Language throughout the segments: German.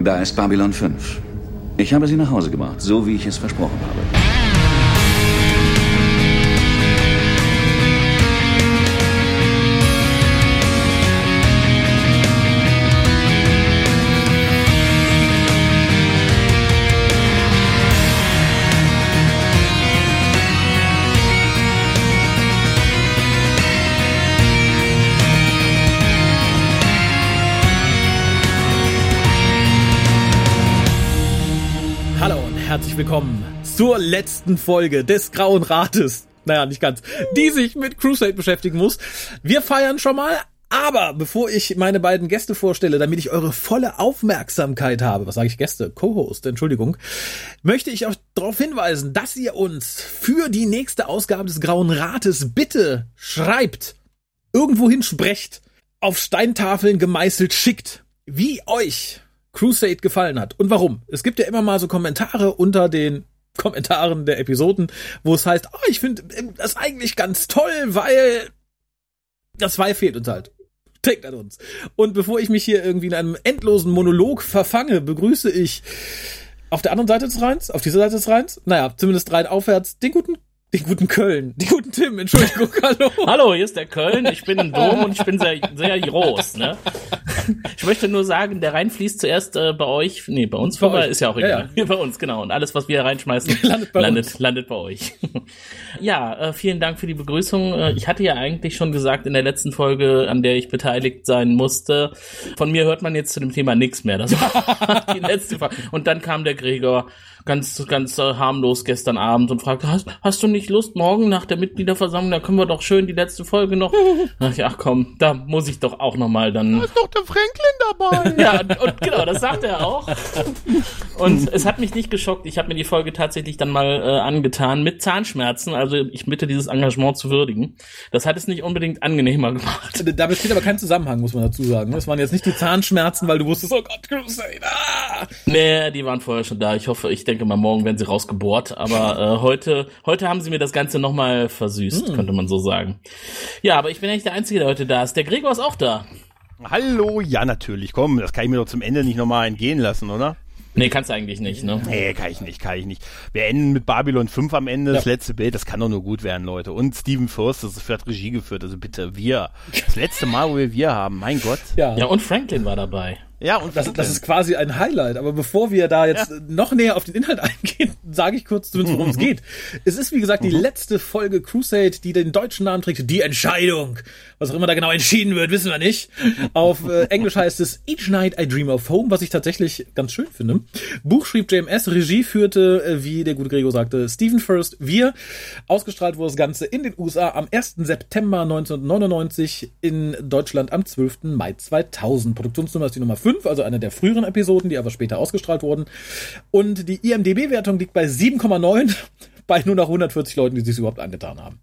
Da ist Babylon 5. Ich habe sie nach Hause gebracht, so wie ich es versprochen habe. Willkommen zur letzten Folge des Grauen Rates. Naja, nicht ganz. Die sich mit Crusade beschäftigen muss. Wir feiern schon mal, aber bevor ich meine beiden Gäste vorstelle, damit ich eure volle Aufmerksamkeit habe, was sage ich Gäste? Co-Host, Entschuldigung, möchte ich euch darauf hinweisen, dass ihr uns für die nächste Ausgabe des Grauen Rates bitte schreibt, irgendwohin sprecht, auf Steintafeln gemeißelt schickt, wie euch Crusade gefallen hat und warum. Es gibt ja immer mal so Kommentare unter den Kommentaren der Episoden, wo es heißt, oh, ich finde das eigentlich ganz toll, weil das zwei fehlt uns halt. Denkt an uns. Und bevor ich mich hier irgendwie in einem endlosen Monolog verfange, begrüße ich auf der anderen Seite des Rheins, auf dieser Seite des Rheins, naja, zumindest Rhein aufwärts, den guten den guten Köln, den guten Tim, Entschuldigung, hallo. Hallo, hier ist der Köln, ich bin im Dom und ich bin sehr, sehr groß, ne? Ich möchte nur sagen, der Rhein fließt zuerst äh, bei euch, nee, bei uns Bei vorbei, euch. ist ja auch Ja, egal. ja. Bei uns, genau. Und alles, was wir reinschmeißen, Landet bei landet, uns. landet bei euch. Ja, äh, vielen Dank für die Begrüßung. Äh, Ich hatte ja eigentlich schon gesagt in der letzten Folge, an der ich beteiligt sein musste, von mir hört man jetzt zu dem Thema nichts mehr. Das war die letzte Folge. Und dann kam der Gregor ganz, ganz äh, harmlos gestern Abend und fragte, hast, hast du nicht Lust, morgen nach der Mitgliederversammlung, da können wir doch schön die letzte Folge noch. Ach, ja, komm, da muss ich doch auch noch mal dann. ist doch der Franklin dabei. Ja, und, und genau, das sagt er auch. Und es hat mich nicht geschockt. Ich habe mir die Folge tatsächlich dann mal äh, angetan mit Zahnschmerzen. Also ich bitte dieses Engagement zu würdigen. Das hat es nicht unbedingt angenehmer gemacht. Da besteht aber kein Zusammenhang, muss man dazu sagen. Das waren jetzt nicht die Zahnschmerzen, weil du wusstest, oh Gott, Crusade, ah! Nee, die waren vorher schon da. Ich hoffe, ich denke mal, morgen werden sie rausgebohrt. Aber äh, heute, heute haben sie mir das Ganze nochmal versüßt, könnte man so sagen. Ja, aber ich bin ja nicht der Einzige, der heute da ist. Der Gregor ist auch da. Hallo, ja natürlich, komm, das kann ich mir doch zum Ende nicht nochmal entgehen lassen, oder? Nee, kannst du eigentlich nicht, ne? Nee, kann ich nicht, kann ich nicht. Wir enden mit Babylon 5 am Ende, das Ja. letzte Bild, das kann doch nur gut werden, Leute. Und Steven Furst, das ist- hat Regie geführt, also bitte, wir. Das letzte Mal, wo wir wir haben, mein Gott. Ja, Ja, und Franklin war dabei. Ja, und das, das ist quasi ein Highlight. Aber bevor wir da jetzt noch näher auf den Inhalt eingehen, sage ich kurz zumindest, worum es geht. Es ist, wie gesagt, die letzte Folge Crusade, die den deutschen Namen trägt. Die Entscheidung. Was auch immer da genau entschieden wird, wissen wir nicht. Auf äh, Englisch heißt es Each Night I Dream of Home, was ich tatsächlich ganz schön finde. Buch schrieb JMS, Regie führte, äh, wie der gute Gregor sagte, Stephen First. Wir. Ausgestrahlt wurde das Ganze in den USA am 1. September 1999, in Deutschland am 12. Mai 2000. Produktionsnummer ist die Nummer 5, also eine der früheren Episoden, die aber später ausgestrahlt wurden. Und die IMDB-Wertung liegt bei 7,9 bei nur noch 140 Leuten, die sich überhaupt angetan haben.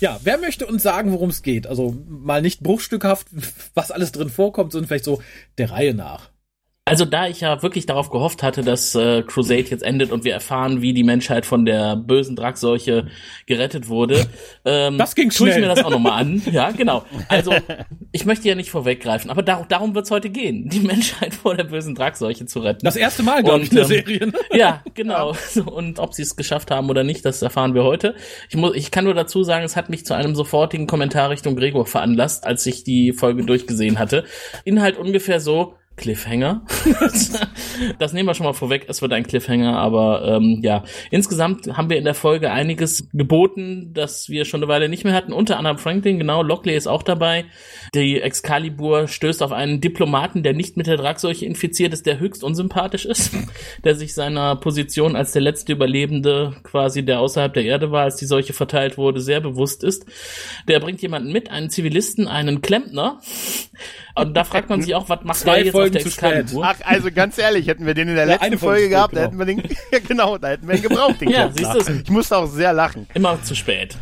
Ja, wer möchte uns sagen, worum es geht? Also mal nicht bruchstückhaft, was alles drin vorkommt, sondern vielleicht so der Reihe nach. Also da ich ja wirklich darauf gehofft hatte, dass äh, Crusade jetzt endet und wir erfahren, wie die Menschheit von der bösen Dragseuche gerettet wurde, ähm, Das ging tue ich schnell. mir das auch nochmal an. Ja, genau. Also ich möchte ja nicht vorweggreifen, aber dar darum wird es heute gehen, die Menschheit vor der bösen Dragseuche zu retten. Das erste Mal, glaube ich, in der ähm, Serie. ne? Ja, genau. So, Und ob sie es geschafft haben oder nicht, das erfahren wir heute. Ich, muss, ich kann nur dazu sagen, es hat mich zu einem sofortigen Kommentar Richtung Gregor veranlasst, als ich die Folge durchgesehen hatte. Inhalt ungefähr so. Cliffhanger. das nehmen wir schon mal vorweg, es wird ein Cliffhanger, aber ähm, ja, insgesamt haben wir in der Folge einiges geboten, das wir schon eine Weile nicht mehr hatten. Unter anderem Franklin, genau, Lockley ist auch dabei. Die Excalibur stößt auf einen Diplomaten, der nicht mit der Dragseuche infiziert ist, der höchst unsympathisch ist, der sich seiner Position als der letzte Überlebende quasi, der außerhalb der Erde war, als die Seuche verteilt wurde, sehr bewusst ist. Der bringt jemanden mit, einen Zivilisten, einen Klempner. Und da fragt man sich auch, was macht Zwei der jetzt Folgen zu spät. Ach, also ganz ehrlich, hätten wir den in der Ja, letzten eine Folge gehabt, spät, da hätten wir den, ja genau, da hätten wir ihn gebraucht, den Ja, siehst du? Ich musste auch sehr lachen. Immer zu spät.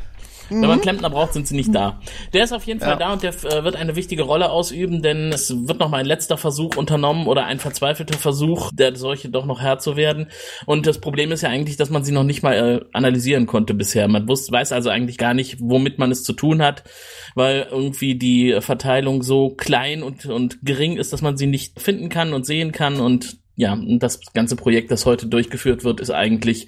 Wenn man Klempner braucht, sind sie nicht da. Der ist auf jeden Fall Ja. da und der äh, wird eine wichtige Rolle ausüben, denn es wird noch mal ein letzter Versuch unternommen oder ein verzweifelter Versuch, der Seuche doch noch Herr zu werden. Und das Problem ist ja eigentlich, dass man sie noch nicht mal äh, analysieren konnte bisher. Man wusste, weiß also eigentlich gar nicht, womit man es zu tun hat, weil irgendwie die Verteilung so klein und, und gering ist, dass man sie nicht finden kann und sehen kann und ja, das ganze Projekt, das heute durchgeführt wird, ist eigentlich,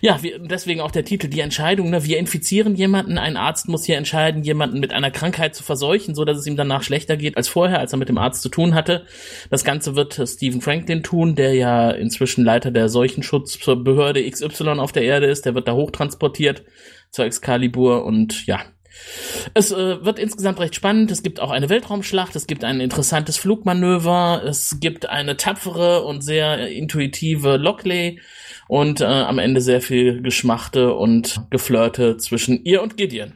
ja, wir, deswegen auch der Titel, die Entscheidung, ne, wir infizieren jemanden, ein Arzt muss hier entscheiden, jemanden mit einer Krankheit zu verseuchen, so dass es ihm danach schlechter geht als vorher, als er mit dem Arzt zu tun hatte. Das Ganze wird Stephen Franklin tun, der ja inzwischen Leiter der Seuchenschutzbehörde XY auf der Erde ist, der wird da hochtransportiert zur Excalibur und ja, es äh, wird insgesamt recht spannend. Es gibt auch eine Weltraumschlacht, es gibt ein interessantes Flugmanöver, es gibt eine tapfere und sehr intuitive Lockley und äh, am Ende sehr viel Geschmachte und Geflirte zwischen ihr und Gideon.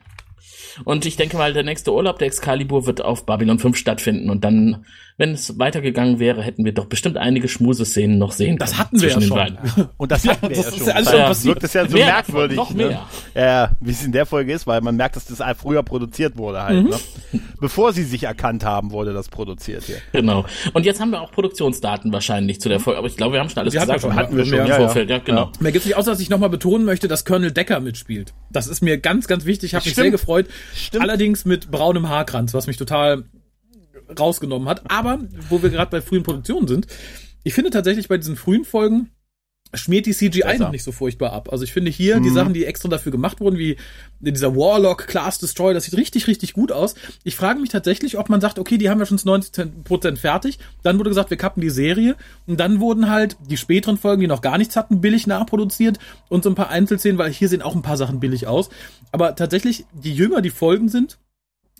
Und ich denke mal, der nächste Urlaub der Excalibur wird auf Babylon 5 stattfinden. Und dann, wenn es weitergegangen wäre, hätten wir doch bestimmt einige Schmuseszenen noch sehen Das hatten wir ja schon. beiden. Und das hatten wir das ja ist schon. ja alles Daher schon passiert. wirkt es ja so Mehr merkwürdig. noch ne? mehr. Ja, wie es in der Folge ist, weil man merkt, dass das früher produziert wurde halt. Ne? Bevor sie sich erkannt haben, wurde das produziert hier. Genau. Und jetzt haben wir auch Produktionsdaten wahrscheinlich zu der Folge. Aber ich glaube, wir haben schon alles Die hatten wir gesagt. schon, hatten wir schon, im ja, ja. Vorfeld. Ja, genau. Mir gibt's nicht aus, dass ich nochmal betonen möchte, dass Colonel Decker mitspielt. Das ist mir ganz, ganz wichtig. Ich habe mich sehr gefreut. Stimmt. Allerdings mit braunem Haarkranz, was mich total rausgenommen hat. Aber wo wir gerade bei frühen Produktionen sind, ich finde tatsächlich bei diesen frühen Folgen schmiert die CGI Besser. noch nicht so furchtbar ab. Also ich finde hier die Sachen, die extra dafür gemacht wurden, wie dieser Warlock Class Destroy, das sieht richtig, richtig gut aus. Ich frage mich tatsächlich, ob man sagt, okay, die haben wir schon zu 90% fertig. Dann wurde gesagt, wir kappen die Serie. Und dann wurden halt die späteren Folgen, die noch gar nichts hatten, billig nachproduziert und so ein paar Einzelszenen, weil hier sehen auch ein paar Sachen billig aus. Aber tatsächlich, je jünger die Folgen sind,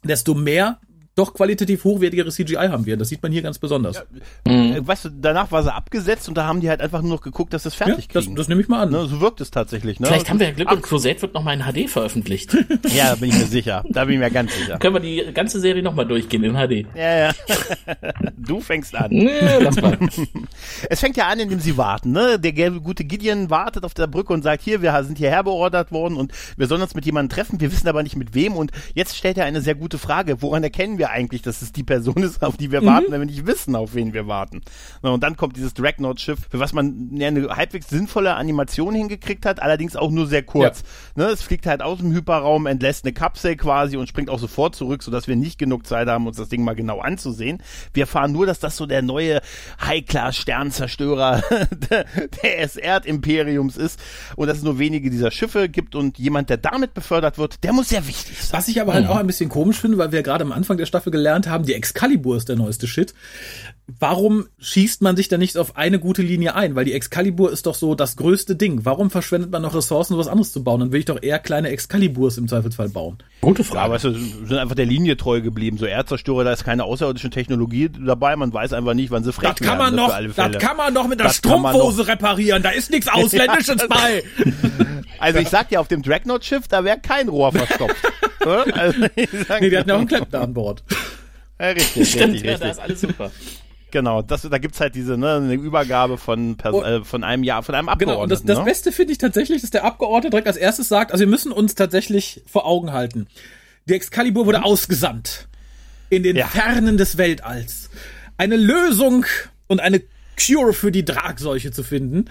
desto mehr doch qualitativ hochwertigere CGI haben wir. Das sieht man hier ganz besonders. Mhm. Äh, Weißt du, danach war sie abgesetzt und da haben die halt einfach nur noch geguckt, dass sie es Ja, fertig das, kriegen. das nehme ich mal an. ne? So wirkt es tatsächlich. Ne? Vielleicht haben wir ja Glück und Crusade wird nochmal in HD veröffentlicht. Ja, da bin ich mir sicher. Da bin ich mir ganz sicher. Können wir die ganze Serie nochmal durchgehen in HD? Ja, ja. Du fängst an. Nee, lass mal. Es fängt ja an, indem sie warten. Ne? Der gelbe, gute Gideon wartet auf der Brücke und sagt, hier, wir sind hierher beordert worden und wir sollen uns mit jemandem treffen. Wir wissen aber nicht mit wem. Und jetzt stellt er eine sehr gute Frage. Woran erkennen wir eigentlich, dass es die Person ist, auf die wir warten, wenn wir nicht wissen, auf wen wir warten? Und dann kommt dieses Dreadnought-Schiff, für was man ja, eine halbwegs sinnvolle Animation hingekriegt hat, allerdings auch nur sehr kurz. Ne? Es fliegt halt aus dem Hyperraum, entlässt eine Kapsel quasi und springt auch sofort zurück, sodass wir nicht genug Zeit haben, uns das Ding mal genau anzusehen. Wir erfahren nur, dass das so der neue High-Class-Sternzerstörer des Erdimperiums ist und dass es nur wenige dieser Schiffe gibt und jemand, der damit befördert wird, der muss sehr wichtig sein. Was ich aber halt auch ein bisschen komisch finde, weil wir gerade am Anfang der Staffel gelernt haben, die Excalibur ist der neueste Shit. Warum schießt man sich da nicht auf eine gute Linie ein? Weil die Excalibur ist doch so das größte Ding. Warum verschwendet man noch Ressourcen, um was anderes zu bauen? Dann will ich doch eher kleine Excaliburs im Zweifelsfall bauen. Gute Ja, Frage. aber es sind einfach der Linie treu geblieben. So Erdzerstörer, da ist keine außerirdische Technologie dabei. Man weiß einfach nicht, wann sie frech Das kann man werden, ne, noch, das kann man noch mit der Das Strumpfhose reparieren. Da ist nichts Ausländisches bei. Also ich sag dir, auf dem Dreadnought-Schiff, da wäre kein Rohr verstopft. Also, Nee, die hatten ja auch einen Klempner an Bord. ja, richtig, Stimmt, richtig, ja, da richtig. ist alles super. Genau, das, da gibt's halt diese, ne, eine Übergabe von, Pers Oh. äh, von einem Jahr, von einem Abgeordneten. Genau, und das, das ne? Beste finde ich tatsächlich, dass der Abgeordnete direkt als erstes sagt, also wir müssen uns tatsächlich vor Augen halten. Die Excalibur wurde ausgesandt in den Ja. Fernen des Weltalls. Eine Lösung und eine Cure für die Tragseuche zu finden.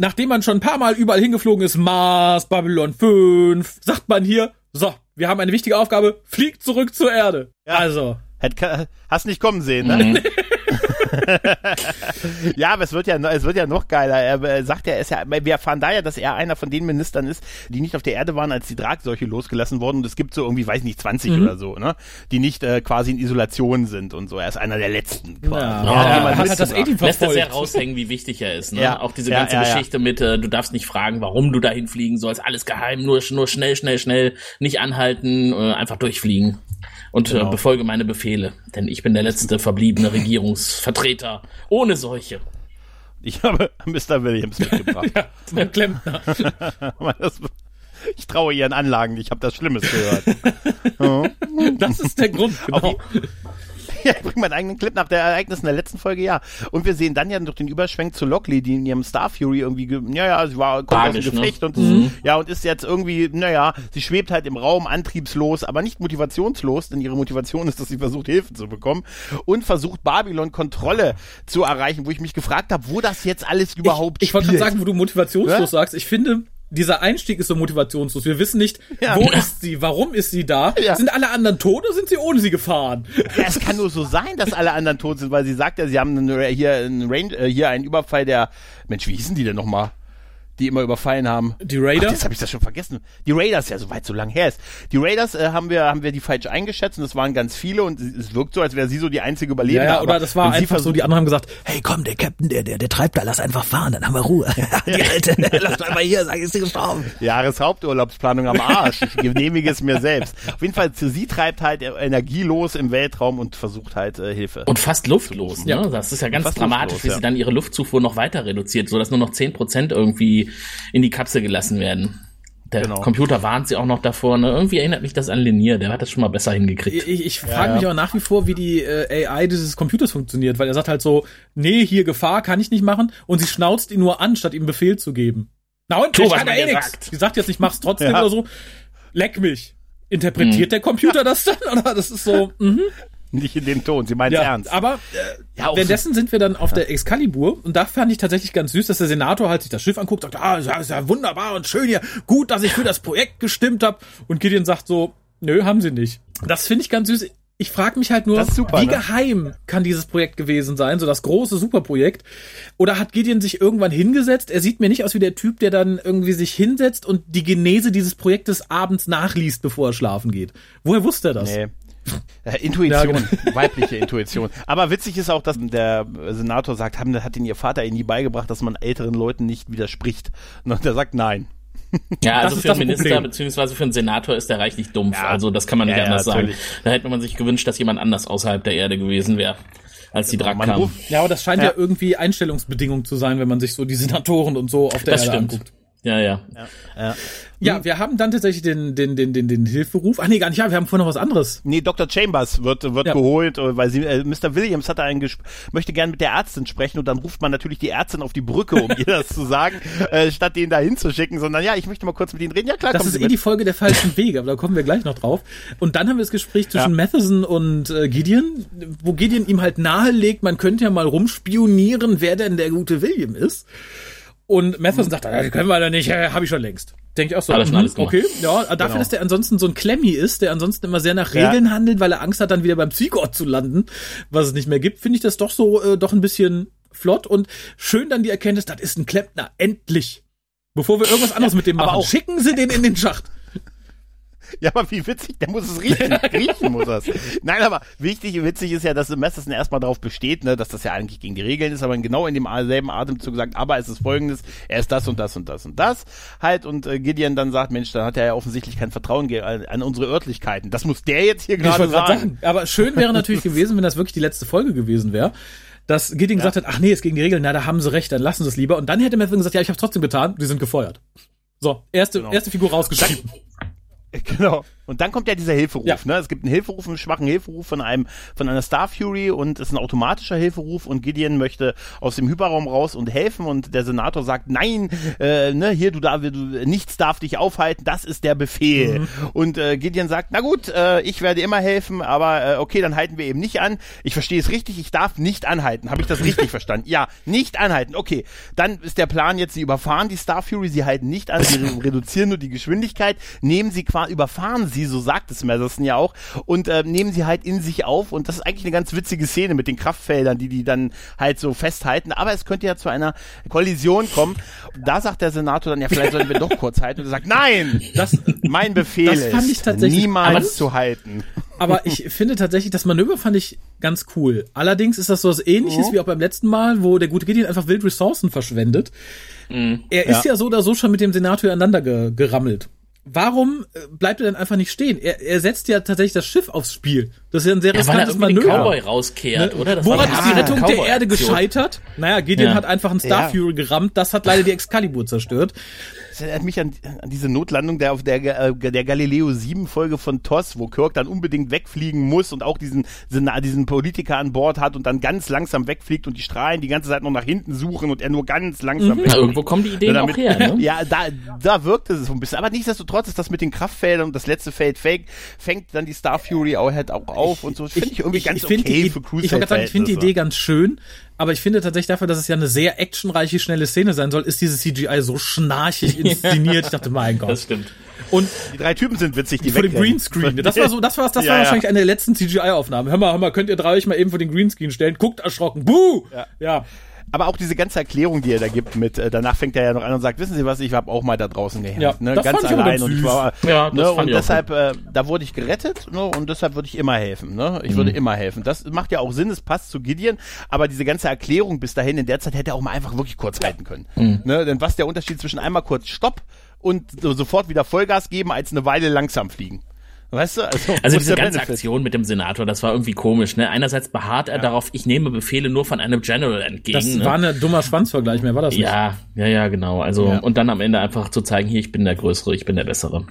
Nachdem man schon ein paar Mal überall hingeflogen ist, Mars, Babylon 5, sagt man hier, so, wir haben eine wichtige Aufgabe, fliegt zurück zur Erde. Ja. Also, Hätt, hast nicht kommen sehen, ne? ja, aber es wird ja, es wird ja noch geiler. Er äh, sagt ja, er ist ja, wir erfahren da ja, dass er einer von den Ministern ist, die nicht auf der Erde waren, als die Tragseuche losgelassen wurden. Und es gibt so irgendwie, weiß nicht, 20 Mhm. oder so, ne? Die nicht äh, quasi in Isolation sind und so. Er ist einer der letzten. Quasi. ja, er jemanden hat halt das Lässt das verfolgt. raushängen, wie wichtig er ist. Ne? Ja. Auch diese Ja, ganze ja, ja. Geschichte mit, äh, du darfst nicht fragen, warum du dahin fliegen sollst. Alles geheim, nur, nur schnell, schnell, schnell, nicht anhalten, äh, einfach durchfliegen. Und Genau. äh, befolge meine Befehle. Denn ich bin der letzte verbliebene Regierungsvertreter. Ohne solche. Ich habe Mr. Williams mitgebracht. Der Klempner. Ich traue ihren Anlagen, ich habe das Schlimmes gehört. Das ist der Grund, genau. Ja, ich bringe meinen eigenen Clip nach der Ereignissen der letzten Folge, ja. Und wir sehen dann ja durch den Überschwenk zu Lockley, die in ihrem Star Fury irgendwie, ge- ja, ja, sie war, kommt aus Tragisch, dem ne? Gefecht und, ist, ja, und ist jetzt irgendwie, naja, sie schwebt halt im Raum, antriebslos, aber nicht motivationslos, denn ihre Motivation ist, dass sie versucht, Hilfe zu bekommen und versucht, Babylon Kontrolle zu erreichen, wo ich mich gefragt habe, wo das jetzt alles überhaupt Ich, ich wollte spielt. gerade sagen, wo du motivationslos Ja? sagst, ich finde, dieser Einstieg ist so motivationslos. Wir wissen nicht, Ja. wo ist sie, warum ist sie da? Ja. Sind alle anderen tot oder sind sie ohne sie gefahren? Es kann nur so sein, dass alle anderen tot sind, weil sie sagt ja, sie haben einen, hier, einen Rain, äh, hier einen Überfall der, Mensch, wie hießen die denn nochmal? Die immer überfallen haben. Die Raider? Ach, jetzt habe ich das schon vergessen. Die Raiders, ja, so weit so lang her ist. Die Raiders äh, haben wir haben wir die falsch eingeschätzt und es waren ganz viele und es wirkt so, als wäre sie so die einzige Ja, Überlebende. ja, aber oder das war einfach so, die anderen haben gesagt, Hey, komm, der Captain, der, der, der treibt da, lass einfach fahren, dann haben wir Ruhe. Die Alte, lass doch mal hier, sag, ist sie gestorben. Jahreshaupturlaubsplanung am Arsch. Ich genehmige es mir selbst. Auf jeden Fall, sie treibt halt energielos im Weltraum und versucht halt äh, Hilfe. Und fast luftlos, ne? Ja. Das ist ja ganz Fast dramatisch, luftlos, wie ja. sie dann ihre Luftzufuhr noch weiter reduziert, sodass nur noch 10% irgendwie in die Kapsel gelassen werden. Der Genau. Computer warnt sie auch noch davor, ne? Irgendwie erinnert mich das an Linier, der hat das schon mal besser hingekriegt. Ich, ich frage mich auch nach wie vor, wie die äh, AI dieses Computers funktioniert, weil er sagt halt so, nee, hier Gefahr kann ich nicht machen und sie schnauzt ihn nur an, statt ihm Befehl zu geben. Na und, Tu, ich was kann ja eh nix. sagt. Die sagt jetzt nicht, mach's trotzdem Ja. oder so. Leck mich. Interpretiert der Computer das dann? Oder das ist so, mhm. Nicht in dem Ton, sie meint ja. ernst. Aber äh, Ja, auch währenddessen sind wir dann auf der Excalibur und da fand ich tatsächlich ganz süß, dass der Senator halt sich das Schiff anguckt, sagt, ah, ist ja, ja wunderbar und schön hier, gut, dass ich für das Projekt gestimmt habe. Und Gideon sagt so, nö, haben sie nicht. Das finde ich ganz süß. Ich frage mich halt nur, super, wie ne? geheim kann dieses Projekt gewesen sein, so das große Superprojekt? Oder hat Gideon sich irgendwann hingesetzt? Er sieht mir nicht aus wie der Typ, der dann irgendwie sich hinsetzt und die Genese dieses Projektes abends nachliest, bevor er schlafen geht. Woher wusste er das? Nee. Äh, Intuition, Ja, genau. weibliche Intuition. Aber witzig ist auch, dass der Senator sagt, haben, hat ihn ihr Vater ihnen nie beigebracht, dass man älteren Leuten nicht widerspricht. Und der sagt nein. Ja, Das also ist für das einen Minister Problem. beziehungsweise für einen Senator ist der reichlich dumpf. Ja. Also das kann man nicht Ja, ja, anders sagen. natürlich. Da hätte man sich gewünscht, dass jemand anders außerhalb der Erde gewesen wäre, als die Drak Man kam. Ja, aber das scheint ja. Ja. irgendwie Einstellungsbedingung zu sein, wenn man sich so die Senatoren und so auf der Das Erde stimmt. anguckt. Ja, ja. Ja. Ja, wir haben dann tatsächlich den, den, den, den, den Hilferuf. Ach nee, gar nicht. Ja, wir haben vorhin noch was anderes. Nee, Dr. Chambers wird, wird Ja. geholt, äh, weil sie, äh, Mr. Williams hat da einen Gesp möchte gern mit der Ärztin sprechen und dann ruft man natürlich die Ärztin auf die Brücke, um ihr das zu sagen, äh, statt den da hinzuschicken, sondern ja, ich möchte mal kurz mit ihnen reden. Ja klar, Das ist Sie eh mit. die Folge der falschen Wege, aber da kommen wir gleich noch drauf. Und dann haben wir das Gespräch zwischen Matheson und äh, Gideon, wo Gideon ihm halt nahelegt, man könnte ja mal rumspionieren, wer denn der gute William ist. Und Matheson sagt, ah, das können wir da nicht, äh, habe ich schon längst. Denke ich auch so, schon mhm, alles gemacht. okay, ja, dafür, Genau. dass der ansonsten so ein Klemmi ist, der ansonsten immer sehr nach Ja. Regeln handelt, weil er Angst hat, dann wieder beim Psychot zu landen, was es nicht mehr gibt, finde ich das doch so, äh, doch ein bisschen flott und schön dann die Erkenntnis, das ist ein Klempner, endlich. Bevor wir irgendwas anderes mit dem machen, auch- schicken Sie den in den Schacht. Ja, aber wie witzig, der muss es riechen. riechen muss das. Nein, aber wichtig, witzig ist ja, dass Masterson erstmal darauf besteht, ne, dass das ja eigentlich gegen die Regeln ist, aber genau in dem selben Atemzug sagt, aber es ist folgendes, er ist das und das und das und das halt und äh, Gideon dann sagt, Mensch, dann hat er ja offensichtlich kein Vertrauen an, an unsere Örtlichkeiten. Das muss der jetzt hier gerade sagen. sagen. Aber schön wäre natürlich gewesen, wenn das wirklich die letzte Folge gewesen wäre. Dass Gideon gesagt hat, ach nee, ist gegen die Regeln, na, da haben sie recht, dann lassen sie es lieber. Und dann hätte Matthew gesagt, ja, ich habe trotzdem getan, die sind gefeuert. So, erste, Genau. erste Figur rausgeschrieben. Genau. Und dann kommt ja dieser Hilferuf, Ja. ne? Es gibt einen Hilferuf, einen schwachen Hilferuf von einem, von einer Star Fury und es ist ein automatischer Hilferuf und Gideon möchte aus dem Hyperraum raus und helfen und der Senator sagt, nein, äh, ne, hier, du da, du, nichts darf dich aufhalten, das ist der Befehl. Und äh, Gideon sagt, na gut, äh, ich werde immer helfen, aber äh, okay, dann halten wir eben nicht an. Ich verstehe es richtig, ich darf nicht anhalten. Habe ich das richtig verstanden? Ja, nicht anhalten. Okay, dann ist der Plan jetzt, sie überfahren die Star Fury, sie halten nicht an, sie re- reduzieren nur die Geschwindigkeit, nehmen sie quasi, überfahren sie, so sagt es Madison ja auch, und äh, nehmen sie halt in sich auf und das ist eigentlich eine ganz witzige Szene mit den Kraftfeldern, die die dann halt so festhalten, aber es könnte ja zu einer Kollision kommen. Da sagt der Senator dann, ja, vielleicht sollten wir doch kurz halten und er sagt, nein, Das, mein Befehl Das fand ich ist, tatsächlich- niemals zu halten. aber ich finde tatsächlich, das Manöver fand ich ganz cool. Allerdings ist das so was ähnliches wie auch beim letzten Mal, wo der gute Gideon einfach wild Ressourcen verschwendet. Er ist ja so oder so schon mit dem Senator aneinander ge gerammelt. Warum äh, bleibt er denn einfach nicht stehen? Er, er setzt ja tatsächlich das Schiff aufs Spiel. Das ist ja ein sehr Ja, weil er riskantes irgendwie den Manöver. Cowboy rauskehrt, oder? Das Woran ist die Rettung der. Erde gescheitert? Naja, Gideon Ja. hat einfach einen Star Ja. Fury gerammt. Das hat leider die Excalibur zerstört. Das erinnert mich an, an diese Notlandung der, auf der, äh, der Galileo 7 Folge von TOS, wo Kirk dann unbedingt wegfliegen muss und auch diesen, diesen Politiker an Bord hat und dann ganz langsam wegfliegt und die Strahlen die ganze Zeit noch nach hinten suchen und er nur ganz langsam Na, weg. irgendwo kommen die Ideen damit- auch her, ne? Ja, da, da wirkt es so ein bisschen. Aber nichtsdestotrotz ist das mit den Kraftfeldern und das letzte Feld fake, fängt dann die Star Fury auch, halt auch auf und so. Finde ich, irgendwie ganz find okay die, für Ich Cruise sagen, ich finde die Idee ganz schön, aber ich finde tatsächlich dafür, dass es ja eine sehr actionreiche, schnelle Szene sein soll, ist dieses CGI so schnarchig inszeniert. Ich dachte, mein Gott. Das stimmt. Und Die drei Typen sind witzig, die vor dem. Greenscreen. Das war so, das war, das Ja, war ja. wahrscheinlich eine der letzten CGI-Aufnahmen. Hör mal, hör mal, könnt ihr drei euch mal eben vor den Greenscreen stellen? Guckt erschrocken. Buh! Ja. ja. Aber auch diese ganze Erklärung, die er da gibt, mit äh, danach fängt er ja noch an und sagt, wissen Sie was, ich habe auch mal da draußen geherrscht, Ja, ne, ganz allein ganz und ich war, Ja, ne, und deshalb, äh, da wurde ich gerettet, ne, und deshalb würde ich immer helfen, ne, ich Mhm. würde immer helfen. Das macht ja auch Sinn, es passt zu Gideon, aber diese ganze Erklärung bis dahin in der Zeit hätte er auch mal einfach wirklich kurz halten können, Mhm. ne, denn was der Unterschied zwischen einmal kurz Stopp und so, sofort wieder Vollgas geben, als eine Weile langsam fliegen. Weißt du? Also, Also diese der ganze Benefit? Aktion mit dem Senator, das war irgendwie komisch. Ne? Einerseits beharrt er darauf, ich nehme Befehle nur von einem General entgegen. Das ne? war ein dummer Schwanzvergleich, mehr war das nicht. ja, ja, ja, genau. Also Ja. und dann am Ende einfach zu zeigen, hier ich bin der Größere, ich bin der Bessere.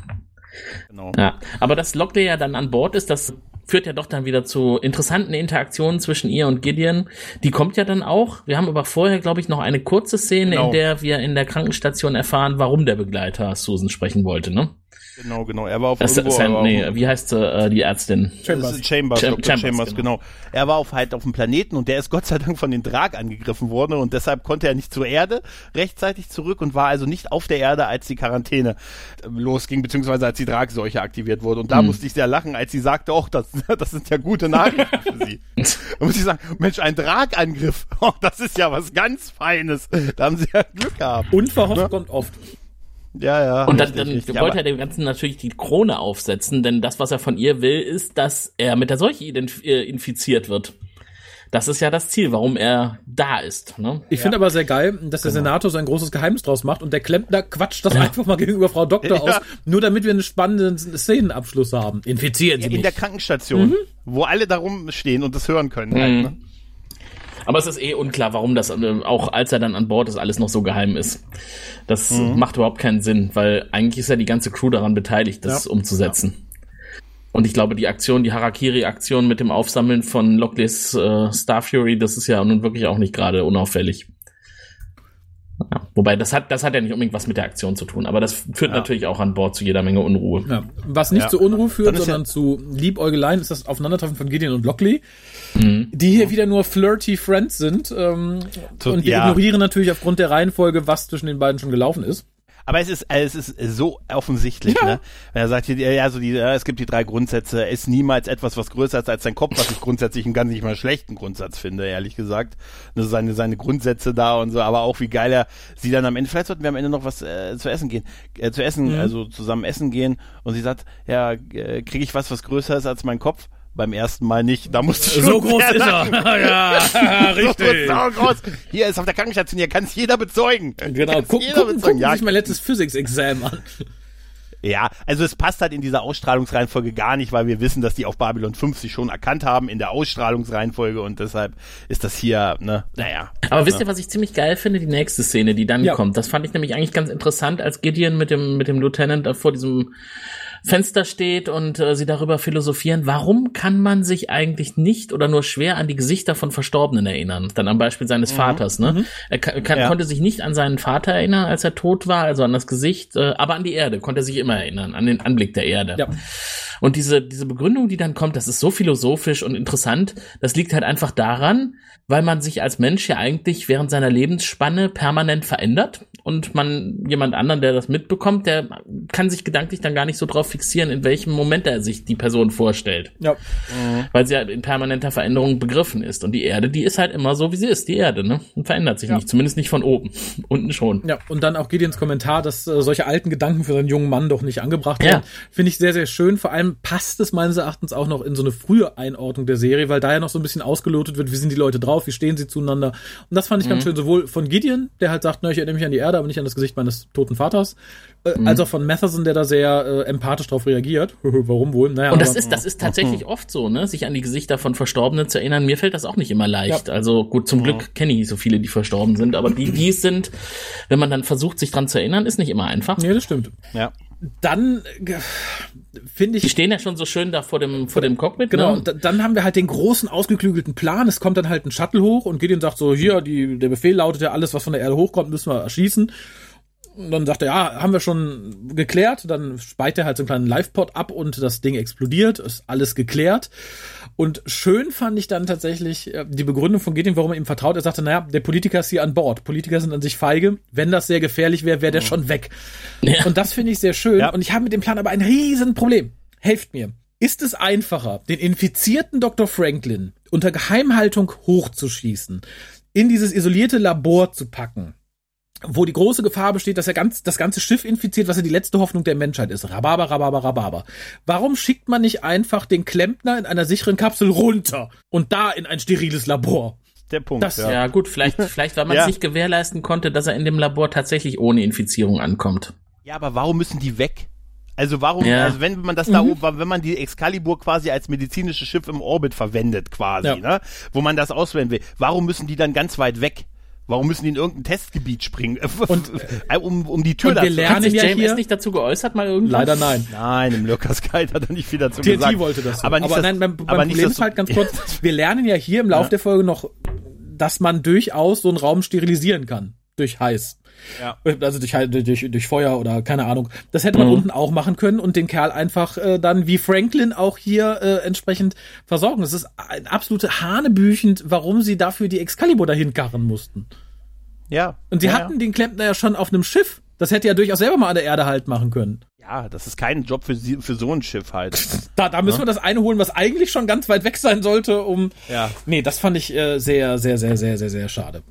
Genau. Ja, aber dass Lockley ja dann an Bord ist, das führt ja doch dann wieder zu interessanten Interaktionen zwischen ihr und Gideon. Die kommt ja dann auch. Wir haben aber vorher, glaube ich, noch eine kurze Szene, Genau. in der wir in der Krankenstation erfahren, warum der Begleiter Susan sprechen wollte. Ne? Genau, genau. Er war auf Das, irgendwo, Sam, nee, auf- wie heißt äh, die Ärztin? Chambers. Ist Chambers, Cham- Dr. Chambers, Chambers, genau. Er war auf halt auf dem Planeten und der ist Gott sei Dank von den Drag angegriffen worden und deshalb konnte er nicht zur Erde rechtzeitig zurück und war also nicht auf der Erde, als die Quarantäne äh, losging, beziehungsweise als die Dragseuche aktiviert wurde. Und da musste ich sehr lachen, als sie sagte, oh, das, das sind ja gute Nachrichten für sie. Da muss ich sagen, Mensch, ein Dragangriff, oh, das ist ja was ganz Feines. Da haben sie ja Glück gehabt. Unverhofft Ne? kommt oft. Ja, ja. Und dann, richtig, dann richtig. wollte er dem Ganzen natürlich die Krone aufsetzen, denn das, was er von ihr will, ist, dass er mit der Seuche äh, infiziert wird. Das ist ja das Ziel, warum er da ist. Ne? Ich finde aber sehr geil, dass der Senator so ein großes Geheimnis draus macht und der Klempner quatscht das einfach mal gegenüber Frau Doktor Ja. aus, nur damit wir einen spannenden Szenenabschluss haben. Infizieren Sie in mich. der Krankenstation, Mhm. wo alle darum stehen und das hören können. Halt, ne? Aber es ist eh unklar, warum das, äh, auch als er dann an Bord ist, alles noch so geheim ist. Das Mhm. macht überhaupt keinen Sinn, weil eigentlich ist ja die ganze Crew daran beteiligt, das Ja. umzusetzen. Und ich glaube, die Aktion, die Harakiri-Aktion mit dem Aufsammeln von Lockleys äh, Star Fury, das ist ja nun wirklich auch nicht gerade unauffällig. Ja, wobei, das hat, das hat ja nicht unbedingt was mit der Aktion zu tun, aber das führt natürlich auch an Bord zu jeder Menge Unruhe. Ja. Was nicht Ja. zu Unruhe führt, ja- sondern zu Liebäugeleien, ist das Aufeinandertreffen von Gideon und Lockley, Mhm. die hier wieder nur flirty Friends sind. Ähm, und wir ja. ignorieren natürlich aufgrund der Reihenfolge, was zwischen den beiden schon gelaufen ist. Aber es ist, äh, es ist so offensichtlich, Ja. ne? Wenn er sagt, ja, so die, ja, es gibt die drei Grundsätze, ist niemals etwas, was größer ist als dein Kopf, was ich grundsätzlich einen ganz nicht mal schlechten Grundsatz finde, ehrlich gesagt. Ist seine, seine Grundsätze da und so, aber auch wie geil er sie dann am Ende, vielleicht sollten wir am Ende noch was äh, zu essen gehen, äh, zu essen, Mhm. also zusammen essen gehen und sie sagt, ja, äh, kriege ich was, was größer ist als mein Kopf? Beim ersten Mal nicht. Da musst du So schon groß sehr ist er. ja, So, richtig. so groß. Hier ist auf der Krankenstation, hier kann es jeder bezeugen. Genau, guck, jeder gucken, bezeugen. gucken Ja, sich mein letztes Physics-Exam an. Ja, also es passt halt in dieser Ausstrahlungsreihenfolge gar nicht, weil wir wissen, dass die auf Babylon 5 sich schon erkannt haben in der Ausstrahlungsreihenfolge und deshalb ist das hier, ne, naja. Aber wisst ihr, was ich ziemlich geil finde? Die nächste Szene, die dann Ja. kommt. Das fand ich nämlich eigentlich ganz interessant, als Gideon mit dem, mit dem Lieutenant da vor diesem Fenster steht und äh, sie darüber philosophieren. Warum kann man sich eigentlich nicht oder nur schwer an die Gesichter von Verstorbenen erinnern? Dann am Beispiel seines Vaters, ne? Er ka- kann, Ja. konnte sich nicht an seinen Vater erinnern, als er tot war, also an das Gesicht, äh, aber an die Erde konnte er sich immer erinnern, an den Anblick der Erde. Ja. Und diese, diese Begründung, die dann kommt, das ist so philosophisch und interessant, das liegt halt einfach daran, weil man sich als Mensch ja eigentlich während seiner Lebensspanne permanent verändert und man jemand anderen, der das mitbekommt, der kann sich gedanklich dann gar nicht so drauf fixieren, in welchem Moment er sich die Person vorstellt, Ja. weil sie halt in permanenter Veränderung begriffen ist. Und die Erde, die ist halt immer so, wie sie ist, die Erde, ne? Und verändert sich Ja. nicht, zumindest nicht von oben. Unten schon. Ja, und dann auch Gideons Kommentar, dass äh, solche alten Gedanken für seinen jungen Mann doch nicht angebracht Ja. werden. Finde ich sehr, sehr schön. Vor allem passt es meines Erachtens auch noch in so eine frühe Einordnung der Serie, weil da ja noch so ein bisschen ausgelotet wird, wie sind die Leute drauf, wie stehen sie zueinander. Und das fand ich Mhm. ganz schön, sowohl von Gideon, der halt sagt, na, ich erinnere mich an die Erde, aber nicht an das Gesicht meines toten Vaters, äh, Mhm. als auch von Matheson, der da sehr äh, empathisch drauf reagiert. Warum wohl? Naja, Und das aber- ist, das ist tatsächlich oft so, ne? Sich an die Gesichter von Verstorbenen zu erinnern. Mir fällt das auch nicht immer leicht. Also gut, zum Glück kenne ich nicht so viele, die verstorben sind, aber die, die es sind, wenn man dann versucht, sich dran zu erinnern, ist nicht immer einfach. Nee, das stimmt. Ja. Dann finde Die ich stehen ja schon so schön da vor dem, vor dem Cockpit, Genau, ne? und da- dann haben wir halt den großen, ausgeklügelten Plan. Es kommt dann halt ein Shuttle hoch und Gideon sagt so, hier, die, der Befehl lautet ja, alles, was von der Erde hochkommt, müssen wir erschießen. Und dann sagt er, ja, haben wir schon geklärt. Dann speit er halt so einen kleinen Live-Pod ab und das Ding explodiert. Ist alles geklärt. Und schön fand ich dann tatsächlich äh, die Begründung von Gideon, warum er ihm vertraut. Er sagte, naja, der Politiker ist hier an Bord. Politiker sind an sich feige. Wenn das sehr gefährlich wäre, wäre der schon weg. Ja. Und das finde ich sehr schön. Ja. Und ich habe mit dem Plan aber ein Riesenproblem. Helft mir. Ist es einfacher, den infizierten Dr. Franklin unter Geheimhaltung hochzuschießen, in dieses isolierte Labor zu packen, wo die große Gefahr besteht, dass er ganz, das ganze Schiff infiziert, was ja die letzte Hoffnung der Menschheit ist. Rhabarber, Rhabarber, Rhabarber. Warum schickt man nicht einfach den Klempner in einer sicheren Kapsel runter und da in ein steriles Labor? Der Punkt. Das- ja. Ja, gut, vielleicht, vielleicht, weil man Ja. sich gewährleisten konnte, dass er in dem Labor tatsächlich ohne Infizierung ankommt. ja, aber warum müssen die weg? Also warum, Ja. also wenn man das da oben, wenn man die Excalibur quasi als medizinisches Schiff im Orbit verwendet quasi, Ja. ne, wo man das auswählen will, warum müssen die dann ganz weit weg? Warum müssen die in irgendein Testgebiet springen? Und, um, um die Tür und da wir zu lernen Hat sich ja JMS hier- nicht dazu geäußert mal irgendwann? Leider nein. Nein, im Lurkers Guide hat er nicht viel dazu TNT gesagt. wollte das. So. Aber, nicht, dass- nein, beim, beim aber nicht, Problem ist halt ganz kurz, wir lernen ja hier im Lauf der Folge noch, dass man durchaus so einen Raum sterilisieren kann. Durch heiß. Ja. Also durch, durch, durch Feuer oder keine Ahnung. Das hätte man Mhm. unten auch machen können und den Kerl einfach äh, dann wie Franklin auch hier äh, entsprechend versorgen. Das ist ein absolute Hanebüchend, warum sie dafür die Excalibur dahin karren mussten. ja. Und sie ja, hatten den Klempner ja schon auf einem Schiff. Das hätte ja durchaus selber mal an der Erde halt machen können. Ja, das ist kein Job für, sie, für so ein Schiff halt. Da, da müssen wir das eine holen, was eigentlich schon ganz weit weg sein sollte, um. Ja. Nee, das fand ich äh, sehr, sehr, sehr, sehr, sehr, sehr schade.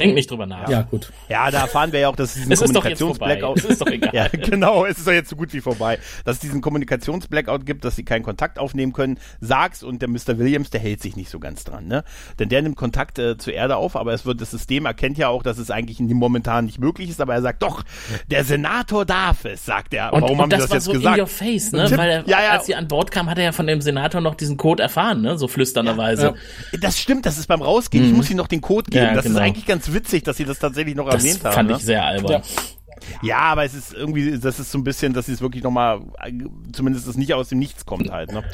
Denk nicht drüber nach. Ja, gut. Ja, da erfahren wir ja auch, dass es diesen Es ist doch jetzt vorbei. Kommunikations-Blackout Es ist doch egal. Ja, genau, es ist doch jetzt so gut wie vorbei. Dass es diesen Kommunikations-Blackout gibt, dass sie keinen Kontakt aufnehmen können, sagst und der Mr. Williams, der hält sich nicht so ganz dran, ne? Denn der nimmt Kontakt äh, zur Erde auf, aber es wird, das System erkennt ja auch, dass es eigentlich momentan nicht möglich ist, aber er sagt, doch, der Senator darf es, sagt er. Und, Warum und haben die das das war jetzt so gesagt? in your face, ne? Tipp- Weil er, ja, ja. als sie an Bord kam, hat er ja von dem Senator noch diesen Code erfahren, ne? So flüsternderweise. Ja. Das stimmt, das ist beim Rausgehen. Ich muss ihnen noch den Code geben. Mhm. Ja, das ist genau. eigentlich ganz witzig, dass sie das tatsächlich noch Das erwähnt haben. fand ne? ich sehr albern. Ja. Ja, aber es ist irgendwie, das ist so ein bisschen, dass sie es wirklich nochmal, zumindest es nicht aus dem Nichts kommt halt, ne?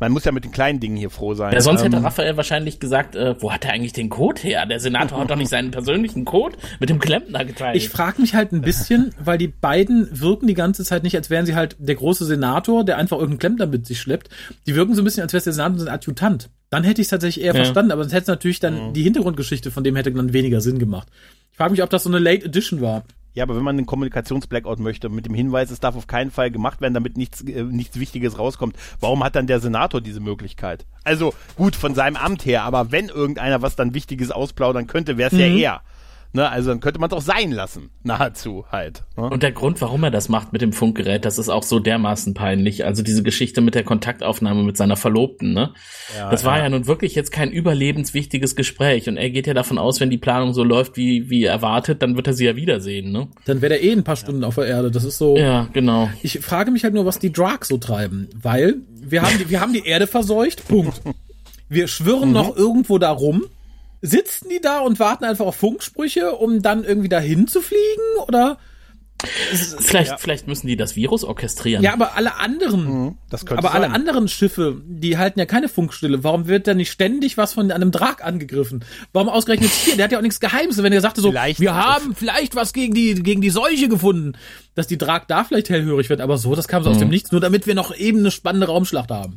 Man muss ja mit den kleinen Dingen hier froh sein. Ja, sonst hätte Ähm, Raphael wahrscheinlich gesagt, äh, wo hat er eigentlich den Code her? Der Senator hat doch nicht seinen persönlichen Code mit dem Klempner geteilt. Ich frage mich halt ein bisschen, weil die beiden wirken die ganze Zeit nicht, als wären sie halt der große Senator, der einfach irgendeinen Klempner mit sich schleppt. Die wirken so ein bisschen, als wäre es der Senator sein Adjutant. Dann hätte ich es tatsächlich eher Ja. verstanden, aber sonst hätte es natürlich dann die Hintergrundgeschichte von dem hätte dann weniger Sinn gemacht. Ich frage mich, ob das so eine Late Edition war. Ja, aber wenn man einen Kommunikationsblackout möchte, mit dem Hinweis, es darf auf keinen Fall gemacht werden, damit nichts, äh, nichts Wichtiges rauskommt, warum hat dann der Senator diese Möglichkeit? Also gut, von seinem Amt her, aber wenn irgendeiner was dann Wichtiges ausplaudern könnte, wäre es ja er. Ne, also dann könnte man es auch sein lassen, nahezu halt. Ne? Und der Grund, warum er das macht mit dem Funkgerät, das ist auch so dermaßen peinlich. Also diese Geschichte mit der Kontaktaufnahme mit seiner Verlobten, ne? das war ja. nun wirklich jetzt kein überlebenswichtiges Gespräch. Und er geht ja davon aus, wenn die Planung so läuft, wie, wie erwartet, dann wird er sie ja wiedersehen, ne? Dann wäre der eh ein paar Stunden auf der Erde. Das ist so. Ja, genau. Ich frage mich halt nur, was die Drag so treiben, weil wir haben die, wir haben die Erde verseucht. Punkt. Wir schwirren noch irgendwo da rum. Sitzen die da und warten einfach auf Funksprüche, um dann irgendwie dahin zu fliegen? Oder? Vielleicht, vielleicht müssen die das Virus orchestrieren. Ja, aber alle anderen, Das könnte aber alle sein. anderen Schiffe, die halten ja keine Funkstille. Warum wird da nicht ständig was von einem Drag angegriffen? Warum ausgerechnet hier? Der hat ja auch nichts Geheimes. Wenn er sagte so, Vielleicht- wir haben vielleicht was gegen die, gegen die Seuche gefunden, dass die Drag da vielleicht hellhörig wird, aber so, das kam so aus dem Nichts, nur damit wir noch eben eine spannende Raumschlacht haben.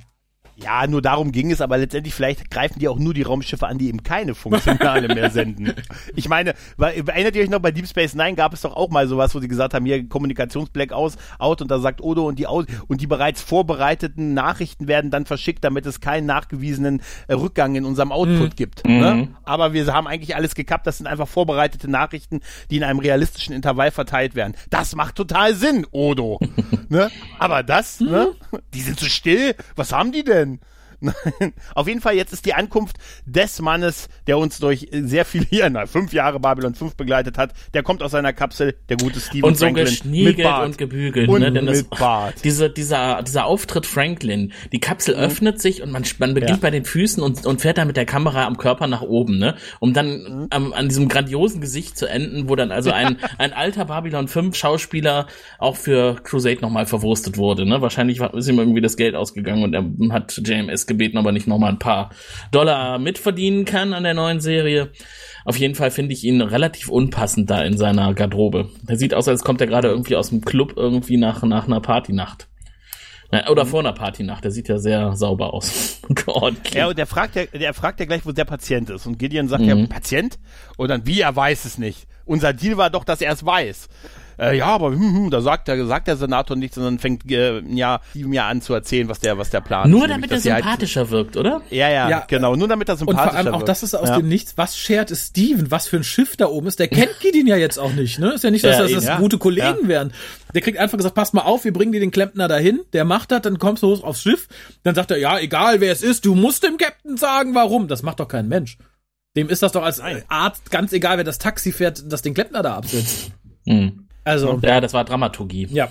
Ja, nur darum ging es, aber letztendlich vielleicht greifen die auch nur die Raumschiffe an, die eben keine Funksignale mehr senden. Ich meine, erinnert ihr euch noch, bei Deep Space Nine gab es doch auch mal sowas, wo sie gesagt haben, hier Kommunikationsblackout out und da sagt Odo und die aus und die bereits vorbereiteten Nachrichten werden dann verschickt, damit es keinen nachgewiesenen äh, Rückgang in unserem Output gibt. Ne? Aber wir haben eigentlich alles gekappt, das sind einfach vorbereitete Nachrichten, die in einem realistischen Intervall verteilt werden. Das macht total Sinn, Odo. ne? Aber das, ne? Die sind so still. Was haben die denn? in Nein. Auf jeden Fall, jetzt ist die Ankunft des Mannes, der uns durch sehr viele Jahre, na, fünf Jahre Babylon 5 begleitet hat. Der kommt aus seiner Kapsel, der gute Steven und so Franklin. geschniegelt mit Bart. und gebügelt, Und ne? Denn das, mit Bart. Diese, dieser, dieser Auftritt Franklin, die Kapsel öffnet sich und man, man beginnt Ja. bei den Füßen und, und fährt dann mit der Kamera am Körper nach oben, ne? Um dann am, an diesem grandiosen Gesicht zu enden, wo dann also ein, ein alter Babylon 5 Schauspieler auch für Crusade nochmal verwurstet wurde, ne? Wahrscheinlich ist ihm irgendwie das Geld ausgegangen und er hat JMS gebeten, ob er nicht nochmal ein paar Dollar mitverdienen kann an der neuen Serie. Auf jeden Fall finde ich ihn relativ unpassend da in seiner Garderobe. Er sieht aus, als kommt er gerade irgendwie aus dem Club irgendwie nach, nach einer Partynacht. Na, Oder vor einer Partynacht. Der sieht ja sehr sauber aus. Ordentlich. Ja, und der fragt ja, der fragt ja gleich, wo der Patient ist. Und Gideon sagt ja, Patient? Und dann, wie, er weiß es nicht. Unser Deal war doch, dass er es weiß. Äh, ja, aber hm, hm, da sagt der, sagt der Senator nichts, sondern fängt äh, ja, ihm ja an zu erzählen, was der, was der Plan Nur ist. damit Nämlich, er dass halt- sympathischer wirkt, oder? Ja, ja, Ja. genau. Nur damit er Und sympathischer vor allem auch das ist aus ja. dem Nichts. Was schert ist Steven? Was für ein Schiff da oben ist? Der kennt Gideon ja jetzt auch nicht, ne? Ist ja nicht, dass Ja, das, das eben. gute Kollegen Ja. wären. Der kriegt einfach gesagt, pass mal auf, wir bringen dir den Klempner dahin. Der macht das, dann kommst du hoch aufs Schiff. Dann sagt er, ja, egal wer es ist, du musst dem Captain sagen, warum. Das macht doch kein Mensch. Dem ist das doch als Arzt ganz egal, wer das Taxi fährt, das den Klempner da absetzt. Hm. Also, Ja, das war Dramaturgie. ja.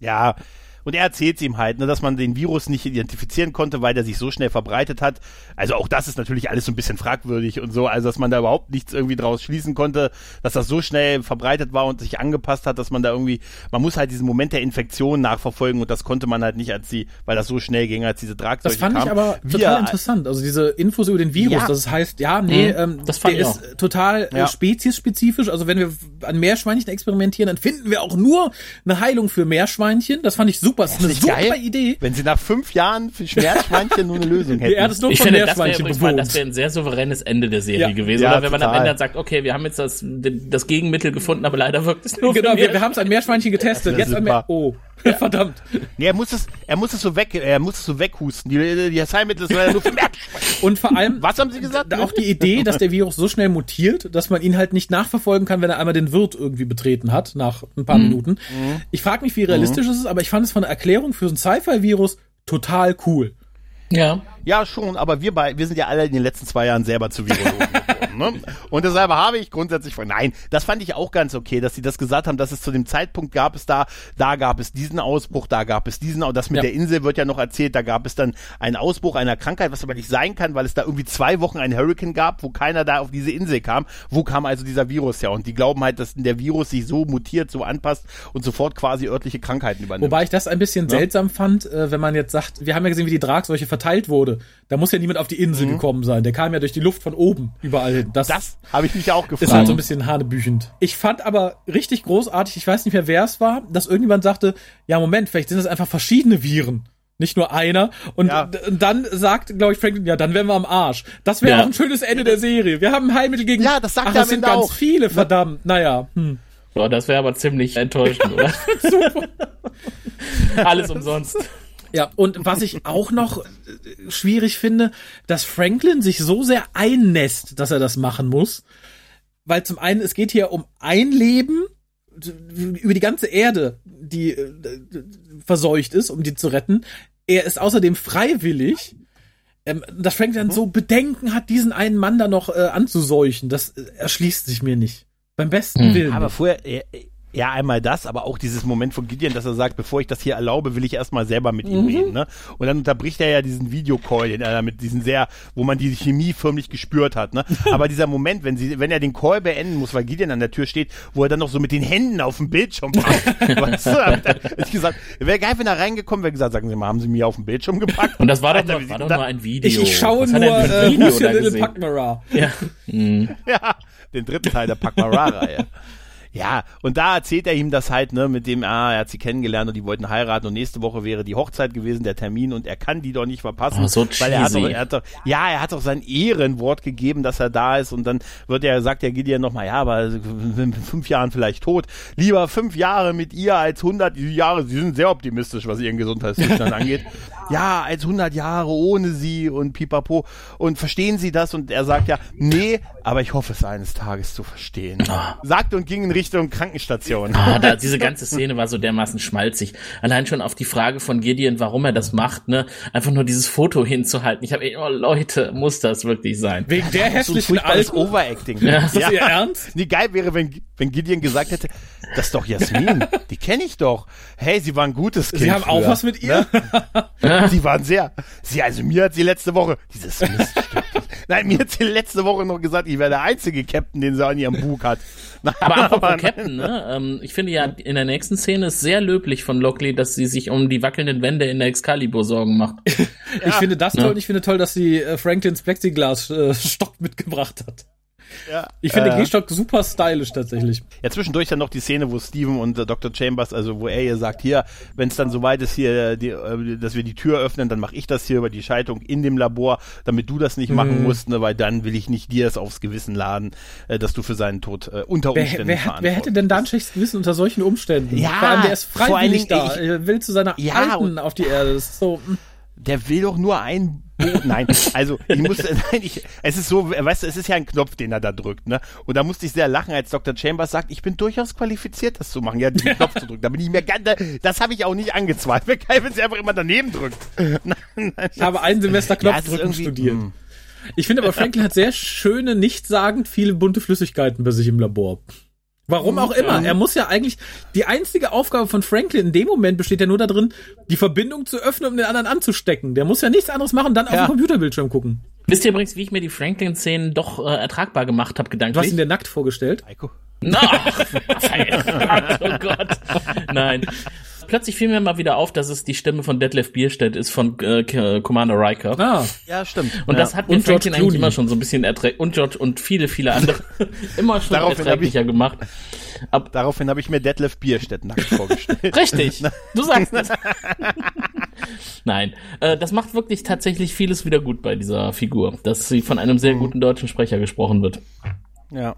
Ja, und er erzählt ihm halt, ne, dass man den Virus nicht identifizieren konnte, weil der sich so schnell verbreitet hat. Also auch das ist natürlich alles so ein bisschen fragwürdig und so, also dass man da überhaupt nichts irgendwie draus schließen konnte, dass das so schnell verbreitet war und sich angepasst hat, dass man da irgendwie, man muss halt diesen Moment der Infektion nachverfolgen und das konnte man halt nicht, als sie, weil das so schnell ging, als diese Tragzeuge Das fand ich kamen. aber Wir- total interessant. Also diese Infos über den Virus, Ja. dass es heißt, ja, nee, Mhm, ähm, das fand der ich ist total äh, Ja. speziesspezifisch. Also wenn wir an Meerschweinchen experimentieren, dann finden wir auch nur eine Heilung für Meerschweinchen. Das fand ich super. Das ist eine super geil? Idee. Wenn sie nach fünf Jahren für Schmerzschweinchen nur eine Lösung hätten. Erde ist nur Ich von finde, das wäre Meerschweinchen übrigens mal, das wäre ein sehr souveränes Ende der Serie Ja. gewesen. Ja, Oder wenn man am total. Ende dann sagt, okay, wir haben jetzt das, das Gegenmittel gefunden, aber leider wirkt es nur Genau, wir, wir haben es an Meerschweinchen getestet. Das Jetzt wär an Meer super. Oh, verdammt. Nee, er muss es, er muss es so weg, er muss es so weghusten. Die, die Arzneimittel ist leider nur für. Und vor allem Was haben sie gesagt? da auch die Idee, dass der Virus so schnell mutiert, dass man ihn halt nicht nachverfolgen kann, wenn er einmal den Wirt irgendwie betreten hat, nach ein paar Minuten. Ich frage mich, wie realistisch es ist, aber ich fand es von der Erklärung für so ein Sci-Fi-Virus total cool. Ja. Ja, schon, aber wir bei, wir sind ja alle in den letzten zwei Jahren selber zu Virologen geworden, ne? Und deshalb habe ich grundsätzlich von, nein, das fand ich auch ganz okay, dass sie das gesagt haben, dass es zu dem Zeitpunkt gab es da, da gab es diesen Ausbruch, da gab es diesen, das mit Ja. der Insel wird ja noch erzählt, da gab es dann einen Ausbruch einer Krankheit, was aber nicht sein kann, weil es da irgendwie zwei Wochen einen Hurricane gab, wo keiner da auf diese Insel kam. Wo kam also dieser Virus her? Und die glauben halt, dass der Virus sich so mutiert, so anpasst und sofort quasi örtliche Krankheiten übernimmt. Wobei ich das ein bisschen seltsam fand, äh, wenn man jetzt sagt, wir haben ja gesehen, wie die Dragseuche verteilt wurde. Da muss ja niemand auf die Insel gekommen sein. Der kam ja durch die Luft von oben überall hin. Das, das habe ich mich auch gefragt. ist halt so ein bisschen hanebüchend. Ich fand aber richtig großartig, ich weiß nicht mehr, wer es war, dass irgendjemand sagte, ja, Moment, vielleicht sind das einfach verschiedene Viren. Nicht nur einer. Und Ja. dann sagt, glaube ich, Franklin, ja, dann wären wir am Arsch. Das wäre Ja. auch ein schönes Ende der Serie. Wir haben ein Heilmittel gegen. Ja, das sagt Ach, das sind ganz auch. viele, verdammt. Naja. Hm. Boah, das wäre aber ziemlich enttäuschend, oder? Alles umsonst. Ja, und was ich auch noch äh, schwierig finde, dass Franklin sich so sehr einnässt, dass er das machen muss. Weil zum einen, es geht hier um ein Leben über die ganze Erde, die äh, verseucht ist, um die zu retten. Er ist außerdem freiwillig. Ähm, dass Franklin dann so Bedenken hat, diesen einen Mann da noch äh, anzuseuchen, das äh, erschließt sich mir nicht. Beim besten Hm. Willen. Aber vorher, ja, ja, einmal das, aber auch dieses Moment von Gideon, dass er sagt, bevor ich das hier erlaube, will ich erstmal selber mit Mhm. ihm reden. Ne? Und dann unterbricht er ja diesen Videocall, den er mit diesen sehr, wo man die Chemie förmlich gespürt hat. Ne? Aber dieser Moment, wenn sie, wenn er den Call beenden muss, weil Gideon an der Tür steht, wo er dann noch so mit den Händen auf dem Bildschirm packt. weißt du, damit er- hätte ich gesagt, wäre geil, wenn er reingekommen wäre, gesagt, sagen Sie mal, haben Sie mir auf dem Bildschirm gepackt? Und das war doch, nur, war doch nur da- ein Video. ich, ich schaue Was nur äh, Video Little? Pugmara. Ja. Hm. Ja, den dritten Teil der Pakmara-Reihe. Ja, und da erzählt er ihm das halt, ne, mit dem, ah, er hat sie kennengelernt und die wollten heiraten und nächste Woche wäre die Hochzeit gewesen, der Termin und er kann die doch nicht verpassen. Oh, so weil er hat, cheesy. doch, er hat doch, ja, er hat doch sein Ehrenwort gegeben, dass er da ist und dann wird er, sagt der Gideon nochmal, ja, aber in fünf Jahren vielleicht tot. Lieber fünf Jahre mit ihr als hundert Jahre, sie sind sehr optimistisch, was ihren Gesundheitszustand angeht. Ja, als hundert Jahre ohne sie und pipapo. Und verstehen Sie das? Und er sagt ja, nee, aber ich hoffe es eines Tages zu verstehen. Sagt und ging in Richtung Krankenstation. Ah, da, diese ganze Szene war so dermaßen schmalzig. Allein schon auf die Frage von Gideon, warum er das macht, ne, einfach nur dieses Foto hinzuhalten. Ich habe, oh Leute, muss das wirklich sein? Wegen der So hässlichen furchtbares Alten. Overacting. Ja. Ist das Ihr Ernst? Nee, geil wäre, wenn, wenn Gideon gesagt hätte, das ist doch Jasmin, die kenne ich doch. Hey, sie war ein gutes Kind. Sie haben auch früher. was mit ihr? Ne? Sie waren sehr. Sie, also mir hat sie letzte Woche, dieses Miststück. Nein, mir hat sie letzte Woche noch gesagt, ich wäre der einzige Captain, den sie an ihrem Bug hat. Nein, Aber apropos. Captain, ne? Ähm, ich finde ja, in der nächsten Szene ist sehr löblich von Lockley, dass sie sich um die wackelnden Wände in der Excalibur Sorgen macht. Ich finde das toll und ich finde toll, dass sie äh, Franklins Plexiglas-Stock mitgebracht hat. Ja. Ich finde Äh, den Gehstock super stylisch tatsächlich. Ja, zwischendurch dann noch die Szene, wo Steven und äh, Dr. Chambers, also wo er ihr sagt, hier, wenn es dann soweit ist, hier, die, äh, dass wir die Tür öffnen, dann mache ich das hier über die Schaltung in dem Labor, damit du das nicht Mhm. machen musst, ne, weil dann will ich nicht dir es aufs Gewissen laden, äh, dass du für seinen Tod äh, unter Wer, Umständen wer, hat, wer hätte denn da ein schlechtes Gewissen unter solchen Umständen? Ja, Vor allem, der ist freiwillig Dingen, da. ich- Er will zu seiner Ja, Alten und- auf die Erde. Das ist so, mm. Der will doch nur ein Nein, also ich muss, nein, ich, es ist so, weißt du, es ist ja ein Knopf, den er da drückt, ne? Und da musste ich sehr lachen, als Dr. Chambers sagt, ich bin durchaus qualifiziert, das zu machen, ja, den Knopf zu drücken. Da bin ich mir ganz, das habe ich auch nicht angezweifelt, geil, wenn sie einfach immer daneben drückt. Nein, nein, Ich habe ein Semester Ja, Knopfdrücken irgendwie- studiert. mm. Ich finde aber, Franklin hat sehr schöne, nichtssagend viele bunte Flüssigkeiten bei sich im Labor. Warum auch immer. Er muss ja eigentlich, die einzige Aufgabe von Franklin in dem Moment besteht ja nur darin, die Verbindung zu öffnen, um den anderen anzustecken. Der muss ja nichts anderes machen, dann auf Ja. den Computerbildschirm gucken. Wisst ihr übrigens, wie ich mir die Franklin-Szenen doch äh, ertragbar gemacht habe, Du hast gedanklich? ihn dir nackt vorgestellt. Heiko. No! oh Gott. Nein. Plötzlich fiel mir mal wieder auf, dass es die Stimme von Detlef Bierstedt ist von äh, Commander Riker. Ah, Ja, stimmt. Und ja. das hat mir Und George Franklin eigentlich immer schon so ein bisschen erträglich und George und viele, viele andere immer schon Daraufhin hab ich- erträglicher gemacht. Ab, Daraufhin habe ich mir Detlef Bierstedt nackt vorgestellt. richtig, du sagst es. Nein, äh, das macht wirklich tatsächlich vieles wieder gut bei dieser Figur, dass sie von einem Mhm. sehr guten deutschen Sprecher gesprochen wird. ja.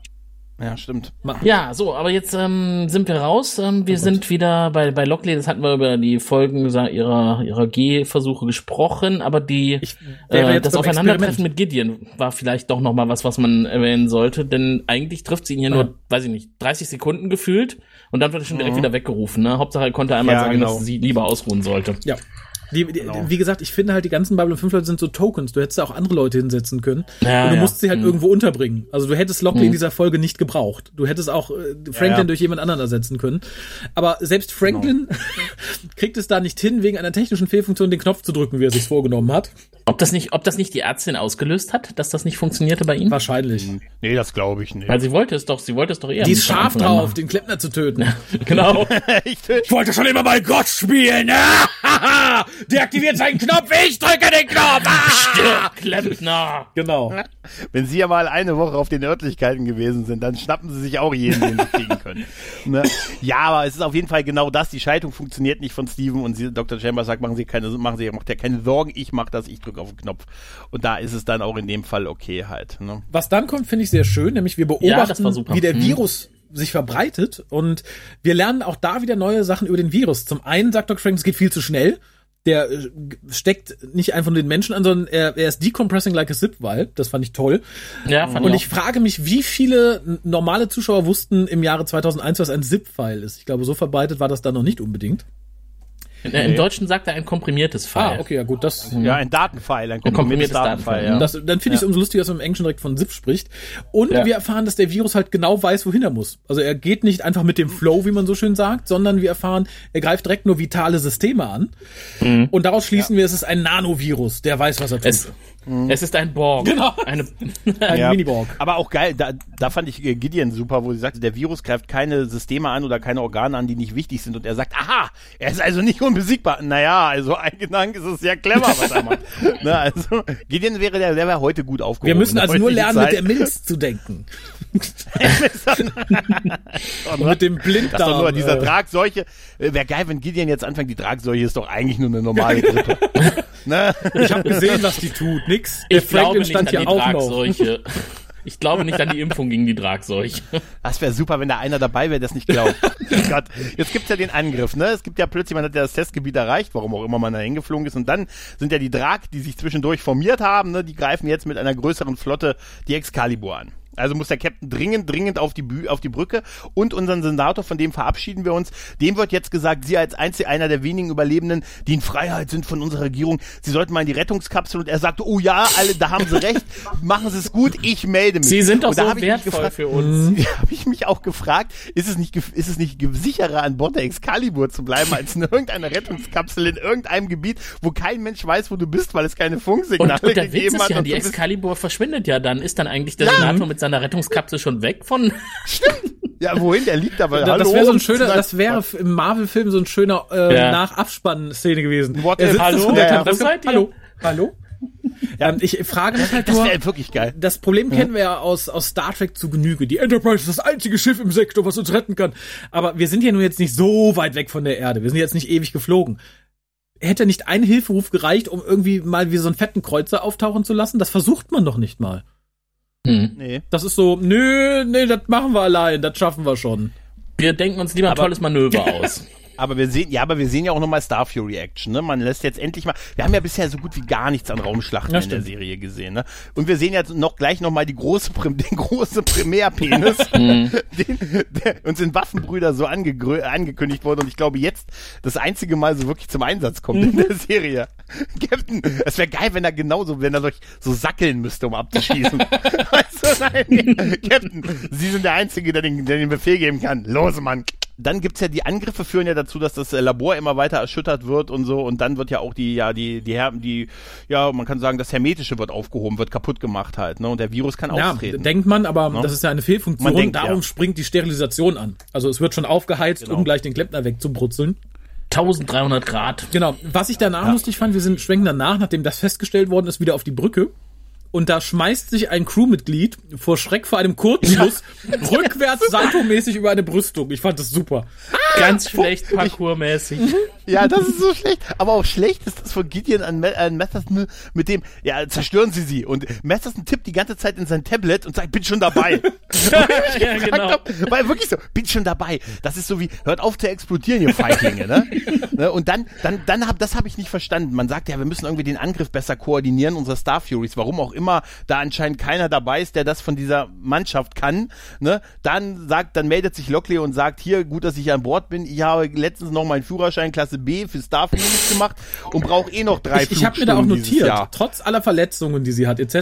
Ja, stimmt. Ja, so, aber jetzt ähm, sind wir raus. Ähm, wir sind wieder bei, bei Lockley, das hatten wir über die Folgen ihrer, ihrer G-Versuche gesprochen, aber die, äh, das Aufeinandertreffen mit Gideon war vielleicht doch nochmal was, was man erwähnen sollte, denn eigentlich trifft sie ihn ja Ja. nur, weiß ich nicht, 30 Sekunden gefühlt und dann wird er schon direkt wieder weggerufen. Ne? Hauptsache er konnte einmal Ja, sagen, genau. dass sie lieber ausruhen sollte. ja. Die, die, Wie gesagt, ich finde halt, die ganzen Babylon 5 Leute sind so Tokens. Du hättest da auch andere Leute hinsetzen können. Ja, und du ja. musst sie halt Mhm. irgendwo unterbringen. Also du hättest Lockley in dieser Folge nicht gebraucht. Du hättest auch äh, Franklin ja. durch jemand anderen ersetzen können. Aber selbst Franklin kriegt es da nicht hin, wegen einer technischen Fehlfunktion den Knopf zu drücken, wie er sich vorgenommen hat. Ob das nicht, ob das nicht die Ärztin ausgelöst hat, dass das nicht funktionierte bei ihm? Wahrscheinlich. Nee, das glaube ich nicht. Weil sie wollte es doch, sie wollte es doch eher. Die ist scharf drauf, machen. den Klempner zu töten. Genau. ich, Ich wollte schon immer mal Gott spielen. Deaktiviert seinen Knopf, ich drücke den Knopf. Ah! Klempner. Genau. Wenn Sie ja mal eine Woche auf den Örtlichkeiten gewesen sind, dann schnappen Sie sich auch jeden, den Sie kriegen können. Ne? Ja, aber es ist auf jeden Fall genau das. Die Schaltung funktioniert nicht von Steven und Sie, Dr. Chambers sagt, machen Sie keine, machen Sie, macht ja keine Sorgen, ich mache das, ich drücke auf den Knopf. Und da ist es dann auch in dem Fall okay halt. Ne? Was dann kommt, finde ich sehr schön, nämlich wir Ja, beobachten, super. wie der Mhm. Virus sich verbreitet und wir lernen auch da wieder neue Sachen über den Virus. Zum einen sagt Dr. Frank, es geht viel zu schnell. Der äh, steckt nicht einfach nur den Menschen an, sondern er, er ist decompressing like a zip-Vibe. Das fand ich toll. Ja, fand Und ich ich frage mich, wie viele normale Zuschauer wussten im Jahre 2001, was ein ZIP-File ist. Ich glaube, so verbreitet war das da noch nicht unbedingt. Äh, Im Deutschen sagt er ein komprimiertes File. Ah, okay, ja gut, das Ja, ein Datenfile, ein komprimiertes komprimiertes Datenfile. Ja. Das, dann finde ich es umso lustiger, dass man im Englischen direkt von ZIP spricht. Und Ja. wir erfahren, dass der Virus halt genau weiß, wohin er muss. Also er geht nicht einfach mit dem Flow, wie man so schön sagt, sondern wir erfahren, er greift direkt nur vitale Systeme an. Und daraus schließen wir, es ist ein Nanovirus, der weiß, was er tut. Es, es ist ein Borg. Genau. Eine, ein Ja. Miniborg. Aber auch geil, da, da fand ich äh, Gideon super, wo sie sagte, der Virus greift keine Systeme an oder keine Organe an, die nicht wichtig sind. Und er sagt, aha, er ist also nicht unbesiegbar. Naja, also ein Gedanke ist es sehr clever, was er macht. Na, also, Gideon wäre der, der wäre heute gut aufgehoben. Wir müssen also nur lernen, mit Zeit. der Milz zu denken. Und mit dem Blinddarm. Das ist doch nur dieser äh, Tragseuche. Äh, Wäre geil, wenn Gideon jetzt anfängt, die Tragseuche ist doch eigentlich nur eine normale Grippe. ne? ich habe gesehen, was die tut. Nix. Der ich glaube Franklin nicht stand an die. Tragseuche. Ich glaube nicht an die Impfung gegen die Tragseuche. Das wäre super, wenn da einer dabei wäre, der es nicht glaubt. Oh Gott. Jetzt gibt's ja den Angriff, ne? Es gibt ja plötzlich, man hat ja das Testgebiet erreicht, warum auch immer man da hingeflogen ist. Und dann sind ja die Drag, die sich zwischendurch formiert haben, ne? Die greifen jetzt mit einer größeren Flotte die Excalibur an. Also muss der Captain dringend, dringend auf die, Bü auf die Brücke und unseren Senator, von dem verabschieden wir uns. Dem wird jetzt gesagt, Sie als einzig einer der wenigen Überlebenden, die in Freiheit sind von unserer Regierung, Sie sollten mal in die Rettungskapsel. Und er sagte, oh ja, alle, da haben Sie recht, machen Sie es gut, ich melde mich. Sie sind doch Und da so wertvoll gefragt, für uns. ja, habe ich mich auch gefragt, ist es nicht, ist es nicht sicherer an Bord der Excalibur zu bleiben, als in irgendeiner Rettungskapsel in irgendeinem Gebiet, wo kein Mensch weiß, wo du bist, weil es keine Und, Funksignale und der Witz gegeben ist hat. ja, und die Excalibur verschwindet ja dann. Ist dann eigentlich der Senator mit seiner Rettungskapsel schon weg von... ja, wohin? Der liegt aber. Da- hallo? Das wäre so ein schöner, das wäre im Marvel-Film so ein schöner äh, Ja. Nach-Abspann-Szene gewesen. What er sitzt Hallo? der Ja, ja. Seid ihr? Hallo. Hallo? Ähm, ich frage mich halt Das nur, wäre wirklich geil. das Problem kennen wir ja aus, aus Star Trek zu Genüge. Die Enterprise ist das einzige Schiff im Sektor, was uns retten kann. Aber wir sind ja nun jetzt nicht so weit weg von der Erde. Wir sind jetzt nicht ewig geflogen. Hätte nicht ein Hilferuf gereicht, um irgendwie mal wie so einen fetten Kreuzer auftauchen zu lassen? Das versucht man doch nicht mal. Hm. Nee. Das ist so, nö, nee, das machen wir allein, das schaffen wir schon. Wir denken uns lieber ein Aber- tolles Manöver aus. Aber wir sehen, ja, aber wir sehen ja auch nochmal Star Fury Action, ne? Man lässt jetzt endlich mal, wir haben ja bisher so gut wie gar nichts an Raumschlachten in der. Serie gesehen, ne? Und wir sehen jetzt noch gleich nochmal die große, Prim- den großen Primärpenis, Mhm. den, der uns in Waffenbrüder so angekündigt wurde und ich glaube jetzt das einzige Mal so wirklich zum Einsatz kommt Mhm. in der Serie. Captain, es wäre geil, wenn er genauso, wenn er durch so sackeln müsste, um abzuschießen. weißt du, nein, Captain, Sie sind der Einzige, der den, der den Befehl geben kann. Los, Mann. Dann gibt's ja die Angriffe führen ja dazu, dass das äh, Labor immer weiter erschüttert wird und so und dann wird ja auch die ja die die Her die ja man kann sagen das hermetische wird aufgehoben wird kaputt gemacht halt ne und der Virus kann Ja, austreten. denkt man, aber das ist ja eine Fehlfunktion. Man denkt, Darum ja. springt die Sterilisation an. Also es wird schon aufgeheizt, Genau. um gleich den Klempner wegzubrutzeln. 1300 Grad. Genau. Was ich danach lustig fand, wir sind schwenken danach, nachdem das festgestellt worden ist, wieder auf die Brücke. Und da schmeißt sich ein Crewmitglied vor Schreck vor einem Kurzschluss rückwärts saltomäßig über eine Brüstung. Ich fand das super. Ganz schlecht parkourmäßig. Ja, das ist so schlecht. Aber auch schlecht ist das von Gideon an, an Matheson mit dem, ja, zerstören Sie sie. Und Matheson tippt die ganze Zeit in sein Tablet und sagt, bin schon dabei. ja, genau. Hab, weil wirklich so, bin schon dabei. Das ist so wie, hört auf zu explodieren, ihr Feiglinge, ne? ne? Und dann, dann, dann hab, das habe ich nicht verstanden. Man sagt ja, wir müssen irgendwie den Angriff besser koordinieren, unsere Star Furies, warum auch immer da anscheinend keiner dabei ist, der das von dieser Mannschaft kann, ne? Dann sagt, dann meldet sich Lockley und sagt, hier, gut, dass ich an Bord bin. Ich habe letztens noch meinen Führerschein Klasse B für Star Furies gemacht und brauche eh noch drei Ich, ich habe mir da auch notiert, trotz aller Verletzungen, die sie hat, etc.,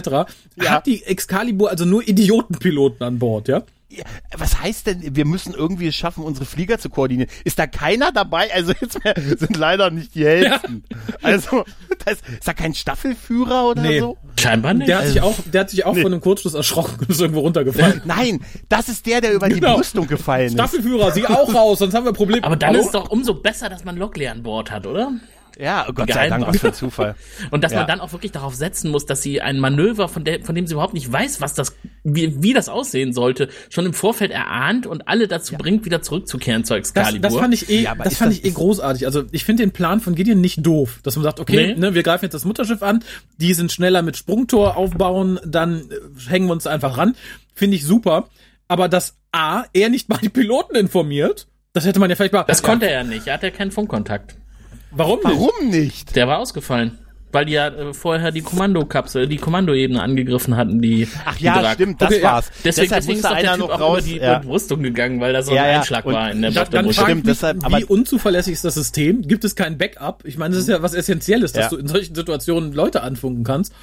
Ja. hat die Excalibur also nur Idiotenpiloten an Bord, ja? Ja, Was heißt denn, wir müssen irgendwie es schaffen, unsere Flieger zu koordinieren? Ist da keiner dabei? Also jetzt mehr, sind leider nicht die Hälften. Also, das, ist da kein Staffelführer oder Nee. so? Scheinbar nicht. Der hat sich auch, der hat sich auch von einem Kurzschluss erschrocken und ist irgendwo runtergefallen. Nein, das ist der, der über Genau. die Brüstung gefallen ist. Staffelführer, sie auch raus, sonst haben wir Probleme. Aber dann Hallo? ist es doch umso besser, dass man Lockley an Bord hat, oder? Ja, oh Gott sei Dank, was für ein Zufall. Und dass Ja. man dann auch wirklich darauf setzen muss, dass sie ein Manöver, von, der, von dem sie überhaupt nicht weiß, was das, wie, wie das aussehen sollte, schon im Vorfeld erahnt und alle dazu bringt, wieder zurückzukehren zur Das, Excalibur. das fand ich eh, Ja, das fand das- ich eh großartig. Also ich finde den Plan von Gideon nicht doof, dass man sagt, okay, Nee. ne, wir greifen jetzt das Mutterschiff an, die sind schneller mit Sprungtor aufbauen, dann äh, hängen wir uns einfach ran. Finde ich super. Aber dass A, er nicht mal die Piloten informiert, das hätte man ja vielleicht mal. das konnte er ja nicht. Er hatte ja keinen Funkkontakt. Warum nicht? Warum nicht? Der war ausgefallen. Weil die ja äh, vorher die Kommandokapsel, die Kommandoebene angegriffen hatten, die Ach ja, Hydra. stimmt, das Okay, ja. war's. Deswegen, Deshalb deswegen ist musste doch der einer Typ noch auch raus. über die ja. Brüstung gegangen, weil da so Ja, ein ja. Einschlag Und war in der, der dann Brüstung. Stimmt, deshalb- aber- wie unzuverlässig ist das System? Gibt es kein Backup? Ich meine, das ist ja was Essentielles, dass Ja. du in solchen Situationen Leute anfunken kannst.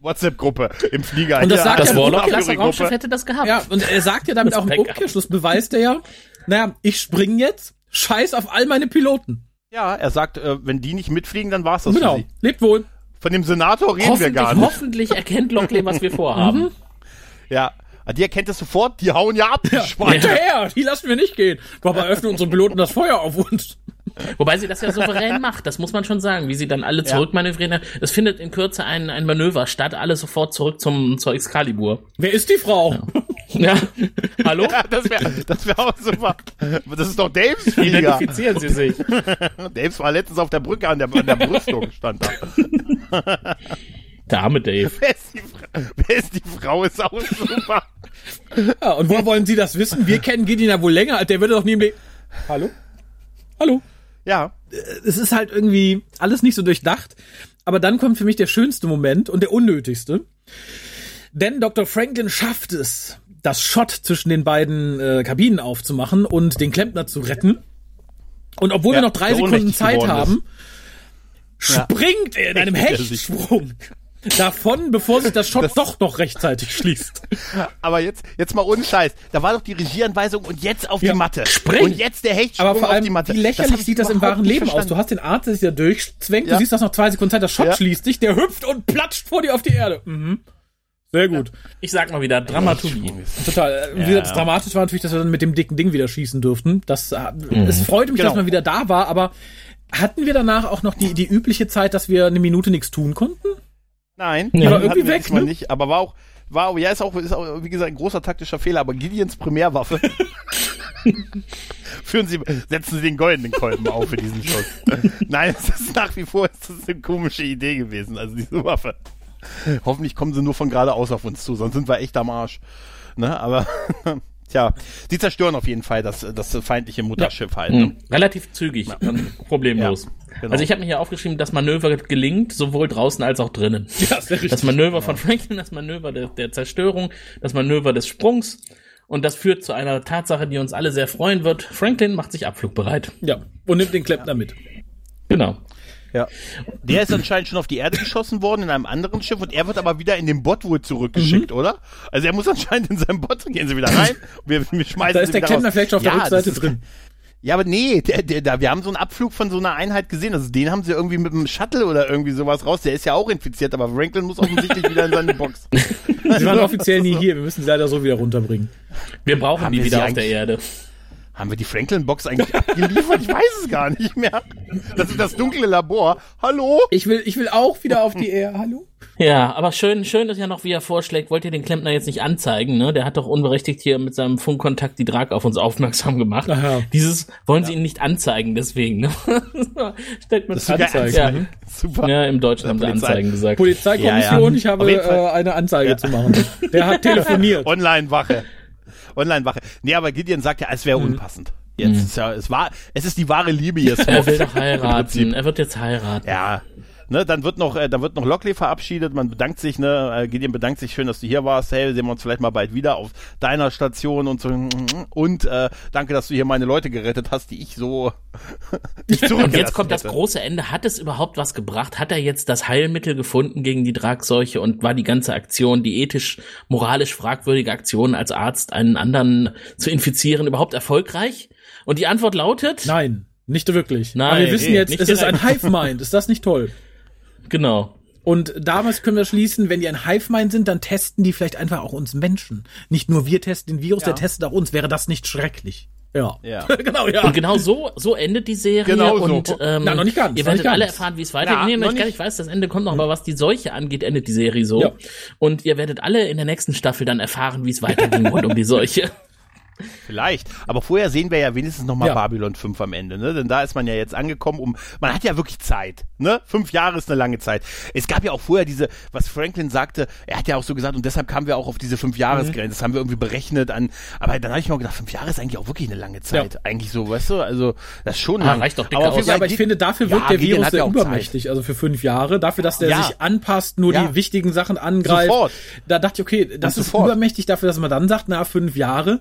WhatsApp-Gruppe im Flieger. Und das sagt Das ja, Warlock-Klasse Gruppe. Raumschiff hätte das gehabt. Ja, und er sagt ja damit Das auch im. Umkehrschluss, beweist er ja, naja, ich spring jetzt, scheiß auf all meine Piloten. Ja, er sagt, äh, wenn die nicht mitfliegen, dann war's das Genau, für sie. lebt wohl. Von dem Senator reden wir hoffentlich, gar nicht. hoffentlich erkennt Lockley, was wir vorhaben. Ja, die erkennt das sofort, die hauen ja ab, die Schweine. Hinterher, die lassen wir nicht gehen. Aber eröffnen unsere Piloten das Feuer auf uns. Wobei sie das ja souverän macht, das muss man schon sagen, wie sie dann alle zurückmanövrieren. Es findet in Kürze ein, ein Manöver statt, alle sofort zurück zum, zur Excalibur. Wer ist die Frau? Ja. Hallo? Ja, das wäre das wär auch super. Das ist doch Daves Flieger. Identifizieren Sie sich. Daves war letztens auf der Brücke an der, an der Brüstung, stand da. Der arme Dave. Wer ist die, wer ist die Frau? Ist auch super. Ja, und woher wollen Sie das wissen? Wir kennen Gideon ja wohl länger, der würde doch nie im Leben... Hallo? Hallo? Ja. es ist halt irgendwie alles nicht so durchdacht. Aber dann kommt für mich der schönste Moment und der unnötigste. Denn Dr. Franklin schafft es, das Shot zwischen den beiden äh, Kabinen aufzumachen und den Klempner zu retten. Und obwohl Ja, wir noch drei Sekunden Zeit haben, springt er in einem. Hechtsprung davon, bevor sich das Shot doch noch rechtzeitig schließt. Aber jetzt, jetzt mal ohne Scheiß. Da war doch die Regieanweisung und jetzt auf Ja. die Matte. Spring. Und jetzt der Hechtsprung Aber vor auf allem, die Matte. wie Das lächerlich ich sieht das im wahren Leben aus. verstanden. Du hast den Arzt, der sich da durchzwängt, Ja. du siehst das noch zwei Sekunden Zeit, das Shot Ja. schließt sich, der hüpft und platscht vor dir auf die Erde. Mhm. Sehr gut. Ich sag mal wieder, Dramaturgie. Total. Wie gesagt, das dramatisch war natürlich, dass wir dann mit dem dicken Ding wieder schießen durften. Das, äh, Es freute mich, Genau. dass man wieder da war, aber Hatten wir danach auch noch die, die übliche Zeit, dass wir eine Minute nichts tun konnten? Nein, Die war irgendwie weg, ne? nicht, aber war auch, war, auch- ja, ist auch, ist auch, wie gesagt, ein großer taktischer Fehler, aber Gideons Primärwaffe. Führen Sie, setzen Sie den goldenen Kolben auf für diesen Schuss. Nein, es ist nach wie vor ist das eine komische Idee gewesen, also diese Waffe. Hoffentlich kommen sie nur von geradeaus auf uns zu, sonst sind wir echt am Arsch. Ne, aber, tja, sie zerstören auf jeden Fall das, das feindliche Mutterschiff halt. Ne? Hm. Relativ zügig, dann problemlos. Ja, genau. Also ich habe mir hier aufgeschrieben, das Manöver gelingt sowohl draußen als auch drinnen. Ja. Das Manöver von Franklin, das Manöver der, der Zerstörung, das Manöver des Sprungs. Und das führt zu einer Tatsache, die uns alle sehr freuen wird. Franklin macht sich abflugbereit. Ja. Und nimmt den Klempner mit. Genau. Ja. Der ist anscheinend schon auf die Erde geschossen worden in einem anderen Schiff und er wird aber wieder in den Bot wohl zurückgeschickt, Mhm. oder? Also er muss anscheinend in seinem Bot, gehen sie wieder rein, wir, wir schmeißen Da ist sie der Klempner vielleicht schon auf ja, der Rückseite drin. Ja, aber nee, der, der, da, wir haben so einen Abflug von so einer Einheit gesehen. Also den haben sie irgendwie mit einem Shuttle oder irgendwie sowas raus. Der ist ja auch infiziert, aber Franklin muss offensichtlich wieder in seine Box. Sie waren offiziell nie hier. Wir müssen sie leider so wieder runterbringen. Wir brauchen Haben die wir wieder auf der Erde. Haben wir die Franklin-Box eigentlich abgeliefert? Ich weiß es gar nicht mehr. Das ist das dunkle Labor. Hallo? Ich will, ich will auch wieder auf die Erde. Hallo? Ja, aber schön, schön ist ja noch, wie er vorschlägt, wollt ihr den Klempner jetzt nicht anzeigen, ne? Der hat doch unberechtigt hier mit seinem Funkkontakt die Drag auf uns aufmerksam gemacht. Aha. Dieses wollen sie ihn nicht anzeigen, deswegen, ne? Stellt mir Das Anzeigen, Ja, ne? Super. ja, im Deutschen haben sie. Anzeigen gesagt. Polizeikommission, Ja, ja. ich habe äh, eine Anzeige zu machen. Der hat telefoniert. Online-Wache. Online-Wache. Nee, aber Gideon sagt ja, es wäre unpassend. Jetzt ist ja, es war, es ist die wahre Liebe jetzt. er will doch heiraten. Er wird jetzt heiraten. Ja. Ne, dann wird noch, äh, dann wird noch Lockley verabschiedet. Man bedankt sich, ne, äh, Gideon bedankt sich schön, dass du hier warst. Hey, sehen wir uns vielleicht mal bald wieder auf deiner Station und so. Und äh, danke, dass du hier meine Leute gerettet hast, die ich so nicht Und zurückgelassen jetzt kommt das hätte. große Ende. Hat es überhaupt was gebracht? Hat er jetzt das Heilmittel gefunden gegen die Tragseuche und war die ganze Aktion, die ethisch, moralisch fragwürdige Aktion als Arzt, einen anderen zu infizieren, überhaupt erfolgreich? Und die Antwort lautet? Nein, nicht wirklich. Nein, Aber wir wissen nee, jetzt, es ist ein direkt. Hive-Mind. Ist das nicht toll? Genau. Und damals können wir schließen, wenn die ein Hive-Mind sind, dann testen die vielleicht einfach auch uns Menschen. Nicht nur wir testen den Virus, der testet auch uns. Wäre das nicht schrecklich? Ja. Ja. genau, ja. Und genau so, so endet die Serie. Genau so. und, ähm, Na, noch nicht ganz, Ihr werdet alle erfahren, wie es weitergeht. Ja, nee, noch nicht. Ich weiß, das Ende kommt noch, aber was die Seuche angeht, endet die Serie so. Ja. Und ihr werdet alle in der nächsten Staffel dann erfahren, wie es weiterging rund um die Seuche. Vielleicht. Aber vorher sehen wir ja wenigstens noch mal Ja. Babylon 5 am Ende, ne? Denn da ist man ja jetzt angekommen, um, man hat ja wirklich Zeit, ne? Fünf Jahre ist eine lange Zeit. Es gab ja auch vorher diese, was Franklin sagte, er hat ja auch so gesagt, und deshalb kamen wir auch auf diese fünf Jahresgrenze. Das haben wir irgendwie berechnet an, aber dann habe ich mir auch gedacht, fünf Jahre ist eigentlich auch wirklich eine lange Zeit. Eigentlich so, weißt du? Also, das ist schon Ah, lang. reicht doch aber, aus. Ja, aber ich geht- finde, dafür wirkt Ja, der Virus sehr ja übermächtig. Also für fünf Jahre. Dafür, dass der Ja. sich anpasst, nur Ja. die wichtigen Sachen angreift. Sofort. Da dachte ich, okay, das Und ist sofort. übermächtig dafür, dass man dann sagt, na, fünf Jahre.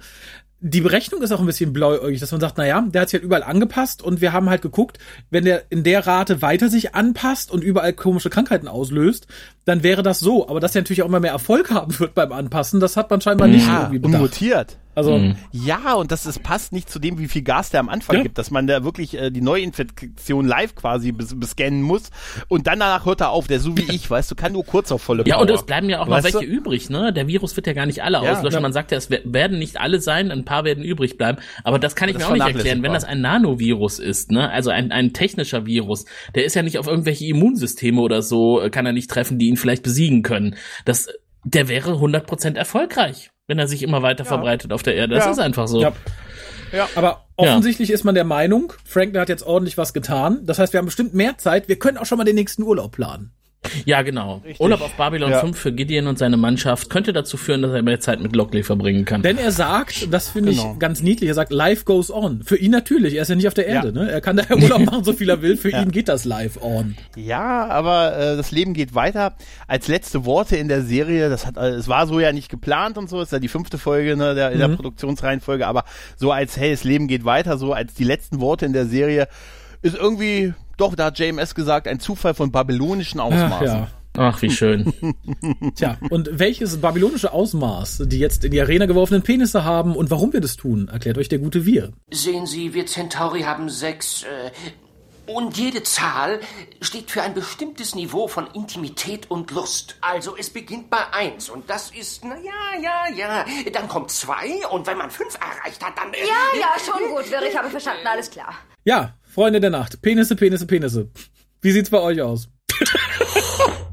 Die Berechnung ist auch ein bisschen blauäugig, dass man sagt, na ja, der hat sich halt überall angepasst und wir haben halt geguckt, wenn der in der Rate weiter sich anpasst und überall komische Krankheiten auslöst, dann wäre das so. Aber dass er natürlich auch immer mehr Erfolg haben wird beim Anpassen, das hat man scheinbar nicht Ja, irgendwie und bedacht. mutiert. Also, Ja, und das ist, passt nicht zu dem, wie viel Gas der am Anfang Ja. gibt, dass man da wirklich äh, die Neuinfektion live quasi bes bescannen muss und dann danach hört er auf, der so wie ich, weißt du, kann nur kurz auf volle Ja, Power. und es bleiben ja auch noch Weißt welche du? übrig, ne? Der Virus wird ja gar nicht alle Ja, auslöschen. ja. Man sagt ja, es we- werden nicht alle sein, ein paar werden übrig bleiben. Aber das kann ich Das mir auch nicht erklären. Wenn das ein Nanovirus ist, ne? Also ein, ein technischer Virus, der ist ja nicht auf irgendwelche Immunsysteme oder so, äh, kann er nicht treffen, die ihn vielleicht besiegen können. Das, der wäre 100% erfolgreich, wenn er sich immer weiter verbreitet auf der Erde. Das Ja. ist einfach so. ja. Aber offensichtlich ist man der Meinung, Franklin hat jetzt ordentlich was getan. Das heißt, wir haben bestimmt mehr Zeit. Wir können auch schon mal den nächsten Urlaub planen. Ja, genau. Urlaub auf Babylon Ja. 5 für Gideon und seine Mannschaft könnte dazu führen, dass er mehr Zeit mit Lockley verbringen kann. Denn er sagt, das finde Genau. ich ganz niedlich, er sagt, life goes on. Für ihn natürlich, er ist ja nicht auf der Erde, Ja. ne? Er kann daher Urlaub machen, so viel er will. Für ihn geht das live on. Ja, aber äh, das Leben geht weiter. Als letzte Worte in der Serie, das hat, äh, es war so ja nicht geplant und so, ist ja die fünfte Folge ne, der, in der Produktionsreihenfolge, aber so als, hey, das Leben geht weiter, so als die letzten Worte in der Serie, ist irgendwie, doch, da hat JMS gesagt, ein Zufall von babylonischen Ausmaßen. Ach, ja. Ach, wie schön. Tja, und welches babylonische Ausmaß die jetzt in die Arena geworfenen Penisse haben und warum wir das tun, erklärt euch der gute Wir. Sehen Sie, wir Centauri haben sechs. Äh, und jede Zahl steht für ein bestimmtes Niveau von Intimität und Lust. Also es beginnt bei eins und das ist, na ja, ja, ja. Dann kommt zwei und wenn man fünf erreicht hat, dann. äh, Ja, ja, schon gut, Wirr, ich habe verstanden, alles klar. Ja, Freunde der Nacht. Penisse, Penisse, Penisse. Wie sieht's bei euch aus?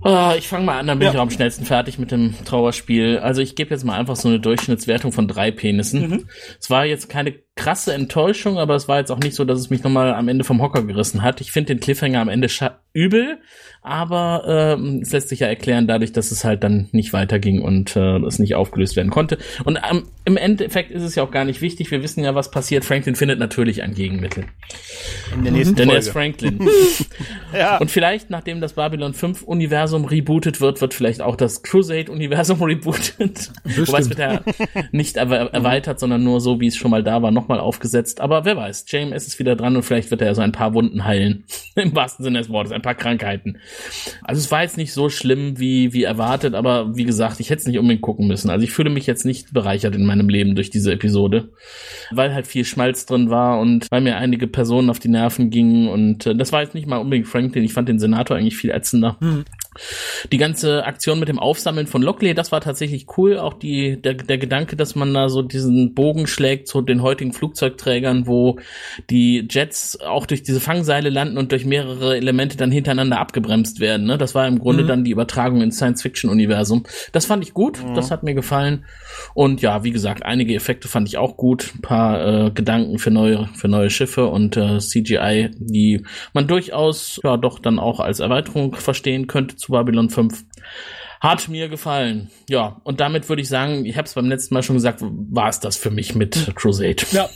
Ah, ich fange mal an, dann bin ich auch am schnellsten fertig mit dem Trauerspiel. Also ich gebe jetzt mal einfach so eine Durchschnittswertung von drei Penissen. Es war jetzt keine krasse Enttäuschung, aber es war jetzt auch nicht so, dass es mich nochmal am Ende vom Hocker gerissen hat. Ich finde den Cliffhanger am Ende übel, aber ähm, es lässt sich ja erklären dadurch, dass es halt dann nicht weiterging und äh, es nicht aufgelöst werden konnte. Und ähm, im Endeffekt ist es ja auch gar nicht wichtig. Wir wissen ja, was passiert. Franklin findet natürlich ein Gegenmittel. In der nächsten Denn er ist. Franklin. Ja. Und vielleicht, nachdem das Babylon 5 Universum rebootet wird, wird vielleicht auch das Crusade Universum rebootet. Wobei es wird ja nicht erwe- erweitert, sondern nur so, wie es schon mal da war, nochmal aufgesetzt. Aber wer weiß, JMS ist wieder dran und vielleicht wird er so ein paar Wunden heilen. Im wahrsten Sinne des Wortes, ein paar Krankheiten. Also es war jetzt nicht so schlimm wie, wie erwartet, aber wie gesagt, ich hätte es nicht unbedingt gucken müssen. Also ich fühle mich jetzt nicht bereichert in meinem Leben durch diese Episode, weil halt viel Schmalz drin war und weil mir einige Personen auf die Nerven gingen und äh, das war jetzt nicht mal unbedingt Franklin, ich fand den Senator eigentlich viel ätzender. Die ganze Aktion mit dem Aufsammeln von Lockley, das war tatsächlich cool. Auch die, der, der Gedanke, dass man da so diesen Bogen schlägt zu den heutigen Flugzeugträgern, wo die Jets auch durch diese Fangseile landen und durch mehrere Elemente dann hintereinander abgebremst werden. Ne? Das war im Grunde dann die Übertragung ins Science-Fiction-Universum. Das fand ich gut, das hat mir gefallen. Und ja, wie gesagt, einige Effekte fand ich auch gut. Ein paar äh, Gedanken für neue, für neue Schiffe und äh, CGI, die man durchaus ja doch dann auch als Erweiterung verstehen könnte zu Babylon 5. Hat mir gefallen. Ja, und damit würde ich sagen, ich habe es beim letzten Mal schon gesagt, war es das für mich mit Crusade. Ja.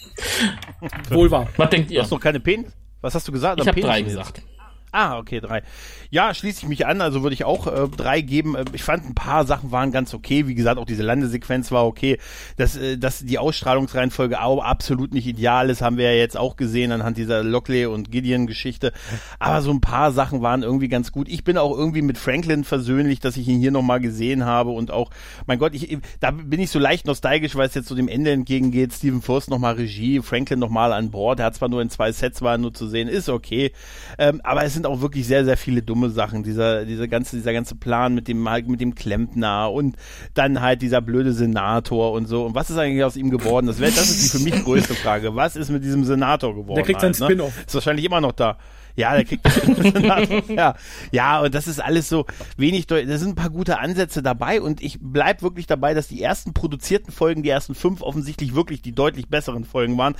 Wohl wahr. Was denkt ihr? Hast du noch keine Penis? Was hast du gesagt? Ich habe drei jetzt? gesagt. Ah, okay, drei. Ja, schließe ich mich an, also würde ich auch äh, drei geben. Äh, Ich fand ein paar Sachen waren ganz okay. Wie gesagt, auch diese Landesequenz war okay. Dass, äh, dass die Ausstrahlungsreihenfolge auch absolut nicht ideal ist, haben wir ja jetzt auch gesehen anhand dieser Lockley und Gideon-Geschichte. Aber so ein paar Sachen waren irgendwie ganz gut. Ich bin auch irgendwie mit Franklin versöhnlich, dass ich ihn hier nochmal gesehen habe und auch, mein Gott, ich, da bin ich so leicht nostalgisch, weil es jetzt so dem Ende entgegengeht. Stephen Furst nochmal Regie, Franklin nochmal an Bord. Er hat zwar nur in zwei Sets war nur zu sehen, ist okay. Ähm, aber es sind auch wirklich sehr, sehr viele dumme Sachen. Dieser, dieser ganze, dieser ganze Plan mit dem, halt mit dem Klempner und dann halt dieser blöde Senator und so. Und was ist eigentlich aus ihm geworden? Das, wär, das ist die für mich größte Frage. Was ist mit diesem Senator geworden? Der kriegt seinen halt, ne? Spin-off. Ist wahrscheinlich immer noch da. Ja, der kriegt ja. ja, und das ist alles so wenig, da sind ein paar gute Ansätze dabei und ich bleib wirklich dabei, dass die ersten produzierten Folgen, die ersten fünf offensichtlich wirklich die deutlich besseren Folgen waren.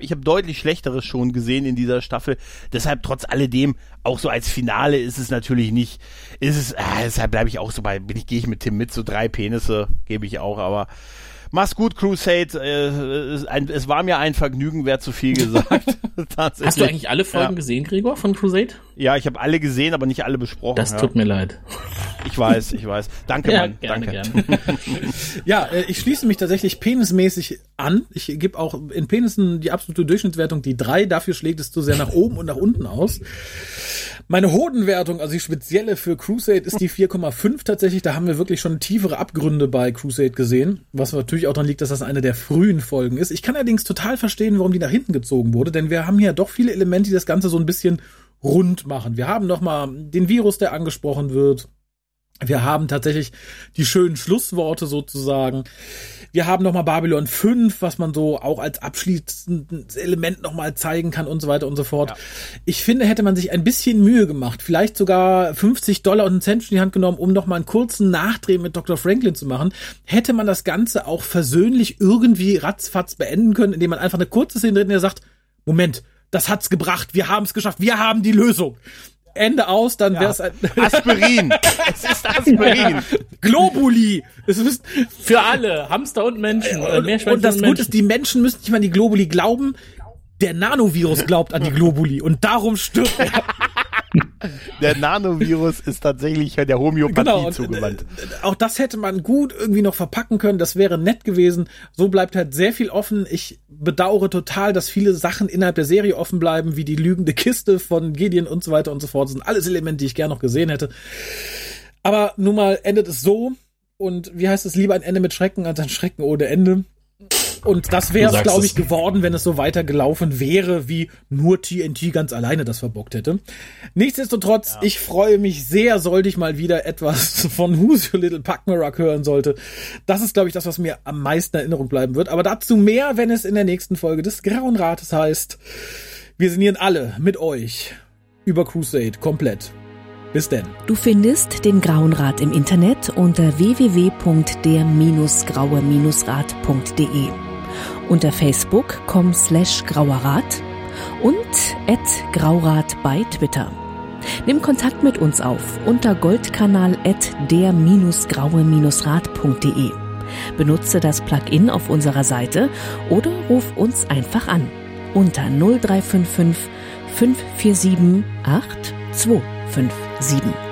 Ich habe deutlich schlechteres schon gesehen in dieser Staffel. Deshalb trotz alledem, auch so als Finale ist es natürlich nicht, ist es, ah, deshalb bleibe ich auch so bei, bin ich, gehe ich mit Tim mit, so drei Penisse gebe ich auch, aber Mach's gut, Crusade. Äh, es, ein, es war mir ein Vergnügen, wäre zu viel gesagt. Tatsächlich. Hast du eigentlich alle Folgen Ja. gesehen, Gregor, von Crusade? Ja, ich habe alle gesehen, aber nicht alle besprochen. Das ja. tut mir leid. Ich weiß, ich weiß. Danke, Mann. gerne, danke. gerne. Ja, äh, ich schließe mich tatsächlich penismäßig an. Ich gebe auch in Penissen die absolute Durchschnittswertung die drei. Dafür schlägt es zu sehr nach oben und nach unten aus. Meine Hodenwertung, also die spezielle für Crusade, ist die 4,5 tatsächlich. Da haben wir wirklich schon tiefere Abgründe bei Crusade gesehen. Was natürlich auch daran liegt, dass das eine der frühen Folgen ist. Ich kann allerdings total verstehen, warum die nach hinten gezogen wurde, denn wir haben hier doch viele Elemente, die das Ganze so ein bisschen rund machen. Wir haben nochmal den Virus, der angesprochen wird. Wir haben tatsächlich die schönen Schlussworte sozusagen. Wir haben nochmal Babylon 5, was man so auch als abschließendes Element nochmal zeigen kann und so weiter und so fort. Ich finde, hätte man sich ein bisschen Mühe gemacht, vielleicht sogar 50 Dollar und einen Cent in die Hand genommen, um nochmal einen kurzen Nachdreh mit Dr. Franklin zu machen, hätte man das Ganze auch versöhnlich irgendwie ratzfatz beenden können, indem man einfach eine kurze Szene drin, der sagt, Moment, das hat's gebracht, wir haben es geschafft, wir haben die Lösung. Ende aus, dann wär's ein Aspirin. es ist Aspirin. Globuli. Es ist, Für alle, Hamster und Menschen. Oder und, und das Gute ist, die Menschen müssen nicht mal an die Globuli glauben. Der Nanovirus glaubt an die Globuli und darum stirbt er. Der Nanovirus ist tatsächlich der Homöopathie Genau. Zugewandt. äh, auch das hätte man gut irgendwie noch verpacken können. Das wäre nett gewesen. So bleibt halt sehr viel offen. Ich bedauere total, dass viele Sachen innerhalb der Serie offen bleiben, wie die lügende Kiste von Gideon und so weiter und so fort. Das sind alles Elemente, die ich gerne noch gesehen hätte. Aber nun mal endet es so. Und wie heißt es, lieber ein Ende mit Schrecken als ein Schrecken ohne Ende. Und das wäre es, glaube ich, geworden, wenn es so weitergelaufen wäre, wie nur TNT ganz alleine das verbockt hätte. Nichtsdestotrotz, ich freue mich sehr, sollte ich mal wieder etwas von Who's Your Little Puckmarock hören sollte. Das ist, glaube ich, das, was mir am meisten in Erinnerung bleiben wird. Aber dazu mehr, wenn es in der nächsten Folge des Grauen Rates heißt. Wir sinnieren alle mit euch über Crusade komplett. Bis denn. Du findest den Grauen Rat im Internet unter www.der-graue-rat.de, unter facebook.com slash grauerrat und at graurat bei Twitter. Nimm Kontakt mit uns auf unter goldkanal at der-graue-rat.de. Benutze das Plugin auf unserer Seite oder ruf uns einfach an unter 0355 547 8257.